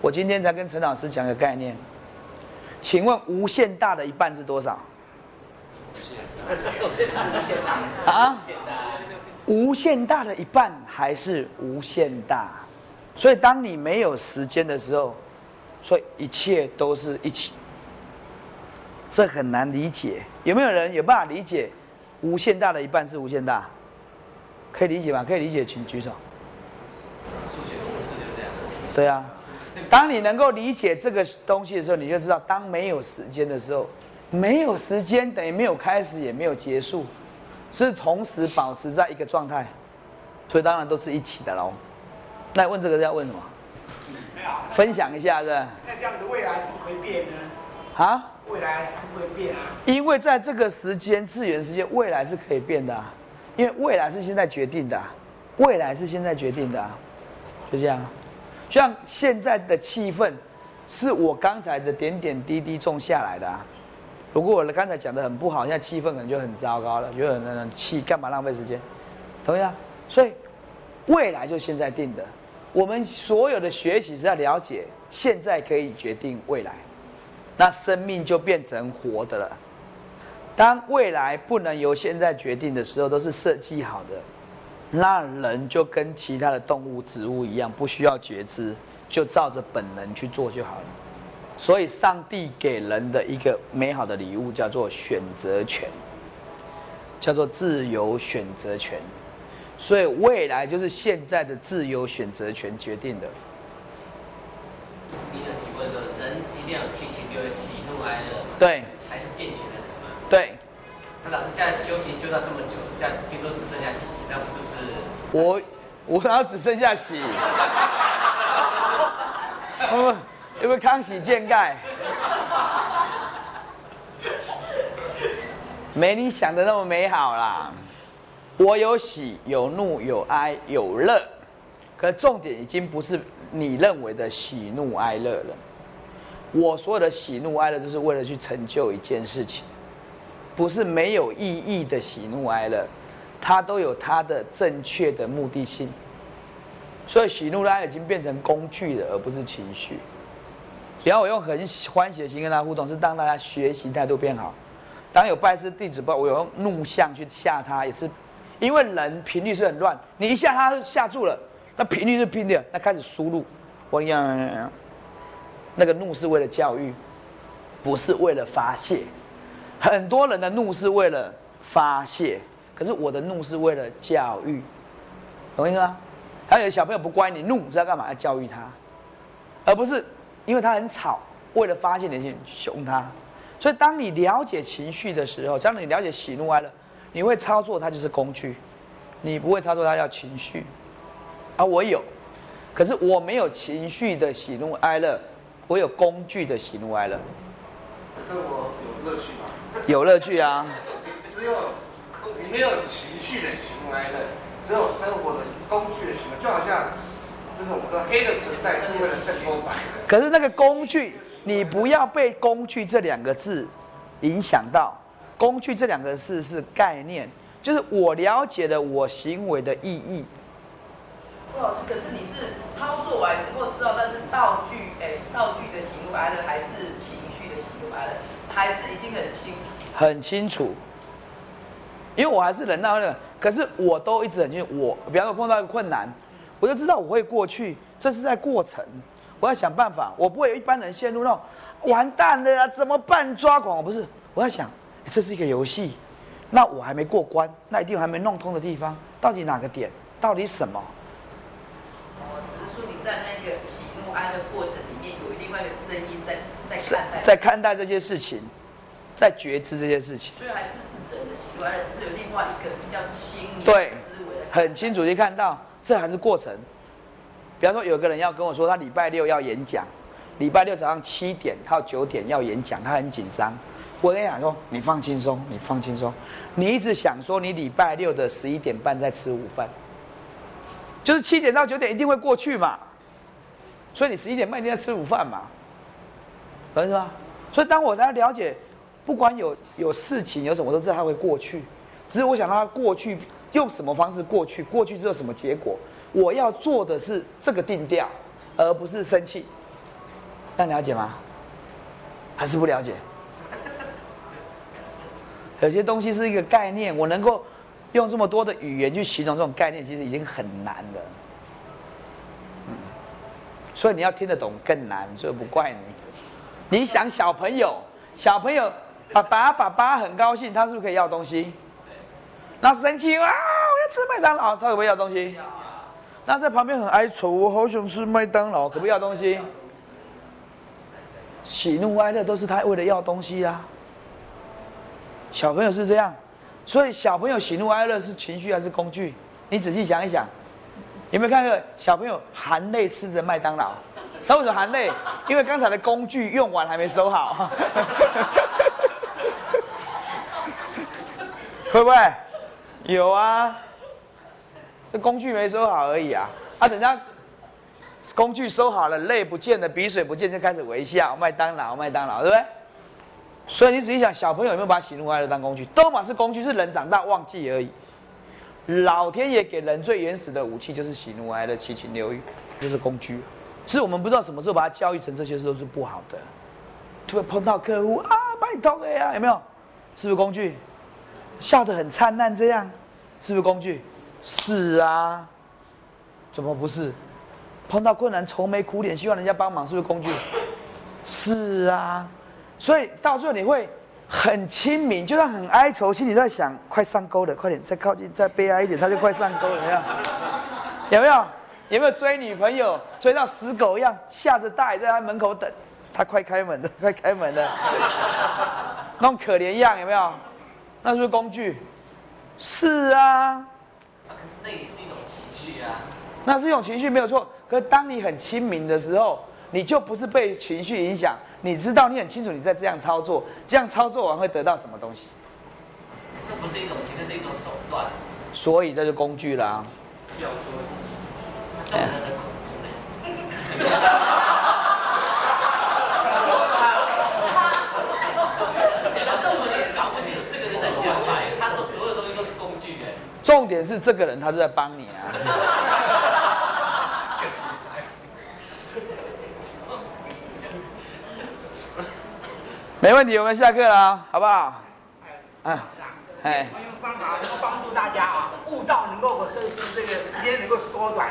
S1: 我今天才跟陈老师讲个概念，请问无限大的一半是多少？啊？无限大的一半还是无限大？所以当你没有时间的时候，所以一切都是一起。这很难理解，有没有人有办法理解？无限大的一半是无限大？可以理解吗？可以理解，请举手。
S6: 数学公式就这样。
S1: 对啊，当你能够理解这个东西的时候，你就知道，当没有时间的时候，没有时间等于没有开始，也没有结束，是同时保持在一个状态，所以当然都是一起的喽。那问这个要问什么？分享一下是吧？
S7: 那这样子未来怎么会变呢？
S1: 啊？
S7: 未来还是会变啊。
S1: 因为在这个时间次元时间，未来是可以变的、啊，因为未来是现在决定的啊、未来是现在决定的、啊，就这样。像现在的气氛，是我刚才的点点滴滴种下来的啊。如果我刚才讲的很不好，现在气氛可能就很糟糕了，就很很气，干嘛浪费时间？同样？所以未来就现在定的。我们所有的学习是要了解，现在可以决定未来，那生命就变成活的了。当未来不能由现在决定的时候，都是设计好的，那人就跟其他的动物、植物一样，不需要觉知，就照着本能去做就好了。所以，上帝给人的一个美好的礼物叫做选择权，叫做自由选择权。所以，未来就是现在的自由选择权决定的。
S6: 你有提过说，人一定要有七情六欲，喜怒哀乐，
S1: 对
S6: 才是健全的人嘛。
S1: 对，
S6: 那老师现在修行修到这么久，现在听说只剩下喜，那是不是？
S1: 我我然后只剩下喜，哦，有没有康喜健盖？没你想的那么美好啦。我有喜有怒有哀有乐，可重点已经不是你认为的喜怒哀乐了。我所有的喜怒哀乐都是为了去成就一件事情，不是没有意义的喜怒哀乐，它都有它的正确的目的性。所以喜怒哀乐已经变成工具了，而不是情绪。不要我用很欢喜的心跟他互动，是让大家学习态度变好。当有拜师弟子，不，我用怒相去吓他，也是因为人频率是很乱，你一下他吓住了，那频率是拼的，那开始输入，我呀，那个怒是为了教育，不是为了发泄。很多人的怒是为了发泄，可是我的怒是为了教育，懂意思吗？还有小朋友不乖，你怒是要干嘛？要教育他，而不是因为他很吵，为了发泄你去凶他。所以当你了解情绪的时候，当你了解喜怒哀乐，你会操作它就是工具，你不会操作它叫情绪。啊，我有，可是我没有情绪的喜怒哀乐，我有工具的喜怒哀乐，
S2: 生活有乐趣吗？
S1: 有乐趣啊。
S2: 只有你没有情绪的喜怒哀乐，只有生活的工具的行为，就好像就是我们说黑的存在是为了衬托白的。
S1: 可是那个工具，你不要被“工具”这两个字影响到。工具这两个字是概念，就是我了解了我行为的意义。
S5: 老师，可是你是操作完以后知道那是道具，哎，道具的喜怒哀乐还是情绪的喜怒哀乐，还是已经很清楚？
S1: 很清楚，因为我还是人道的，可是我都一直很清楚。我比方说碰到一个困难，我就知道我会过去，这是在过程，我要想办法，我不会有一般人陷入那种完蛋了啊，怎么办抓狂？我不是，我要想这是一个游戏，那我还没过关，那一定还没弄通的地方，到底哪个点？到底什么？
S5: 哦，只是说你在那个喜过程里面有另外一个声音在在
S1: 在
S5: 看待，
S1: 在看待这些事情，在觉知这些事情。
S5: 所以还是是人的喜怒哀乐，只是有另外一个比较轻盈
S1: 对
S5: 的思维的
S1: 很清楚地看到，这还是过程。比方说，有个人要跟我说，他礼拜六要演讲，礼拜六早上七点到九点要演讲，他很紧张。我跟你讲说，你放轻松，你放轻松，你一直想说你礼拜六的十一点半在吃午饭，就是七点到九点一定会过去嘛，所以你十一点半一定在吃午饭嘛，懂意思吗？所以当我来了解，不管有有事情有什么，我都知道它会过去，只是我想让它过去，用什么方式过去，过去之后什么结果，我要做的是这个定调，而不是生气。这样了解吗？还是不了解？有些东西是一个概念，我能够用这么多的语言去形容这种概念，其实已经很难了。所以你要听得懂更难，所以不怪你。你想小朋友，小朋友爸爸爸爸很高兴，他是不是可以要东西？那生气哇，我要吃麦当劳，他可不可以要东西？那在旁边很哀愁，我好想吃麦当劳，可不可以要东西？喜怒哀乐都是他为了要东西啊。小朋友是这样，所以小朋友喜怒哀乐是情绪还是工具？你仔细想一想，有没有看到小朋友含泪吃着麦当劳？他为什么含泪？因为刚才的工具用完还没收好。会不会？有啊，这工具没收好而已啊。啊，等下工具收好了，泪不见了，鼻水不见，就开始微笑。麦当劳，麦当劳，对不对？所以你仔细想，小朋友有没有把喜怒哀乐当工具？都嘛是工具，是人长大忘记而已。老天爷给人最原始的武器就是喜怒哀乐、七情六欲，就是工具。是我们不知道什么时候把它教育成这些事都是不好的。突然碰到客户啊，拜托的呀，有没有？是不是工具？笑得很灿烂，这样是不是工具？是啊，怎么不是？碰到困难愁眉苦脸，希望人家帮忙，是不是工具？是啊，所以到最后你会很亲民，就算很哀愁，心里在想：快上钩了，快点再靠近，再悲哀一点，他就快上钩了，有没有？有没有追女朋友追到死狗一样，下着大雨在他门口等，他快开门了，快开门了，那种可怜样，有没有？那是不是工具？是啊。
S6: 可是那也是一种情绪啊。
S1: 那是一种情绪没有错。可是当你很亲民的时候，你就不是被情绪影响。你知道，你很清楚你在这样操作，这样操作完会得到什么东西？
S6: 那不是一种情，那是一种手段。
S1: 所以这是工具啦。要说，
S6: 这种人很恐怖嘞。
S1: 重点是这个人他是在帮你啊，没问题，我们下课了，好不好？
S7: 哎，哎，用方法能够帮助大家啊，悟道能够是这个时间能够缩短，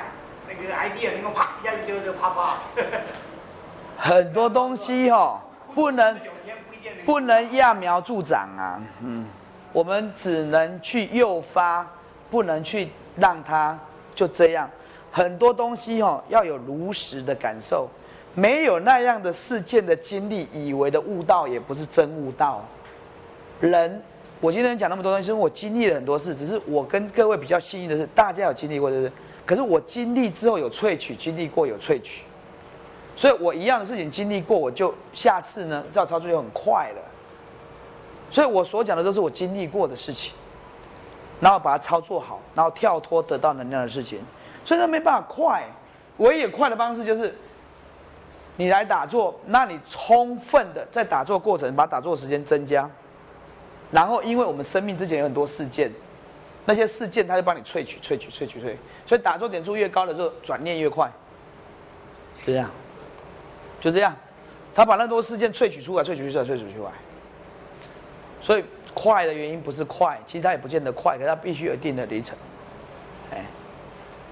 S7: 那个 idea 能够啪一下子就就啪啪。
S1: 很多东西哈，不能不能揠苗助长啊，嗯，我们只能去诱发。不能去让它就这样，很多东西哦要有如实的感受，没有那样的事件的经历，以为的悟道也不是真悟道。人，我今天讲那么多东西，是因为我经历了很多事，只是我跟各位比较幸运的是，大家有经历过，就是？可是我经历之后有萃取，经历过有萃取，所以我一样的事情经历过，我就下次呢照操作就很快了。所以我所讲的都是我经历过的事情。然后把它操作好，然后跳脱得到能量的事情，所以它没办法快。唯一快的方式就是，你来打坐，那你充分的在打坐过程把打坐时间增加，然后因为我们生命之前有很多事件，那些事件它就帮你萃取、萃取、萃取、萃取，所以打坐点数越高的时候，转念越快。就这样，就这样，他把那么多事件萃取出来、萃取出来、萃取出来，所以。快的原因不是快，其实它也不见得快，可它必须有一定的里程。哎，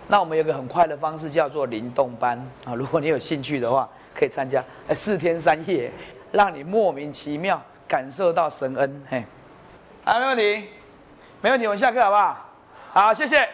S1: 那我们有个很快的方式叫做灵动班啊，如果你有兴趣的话，可以参加。哎，四天三夜，让你莫名其妙感受到神恩。嘿，啊，没问题，没问题，我们下课好不好？好，谢谢。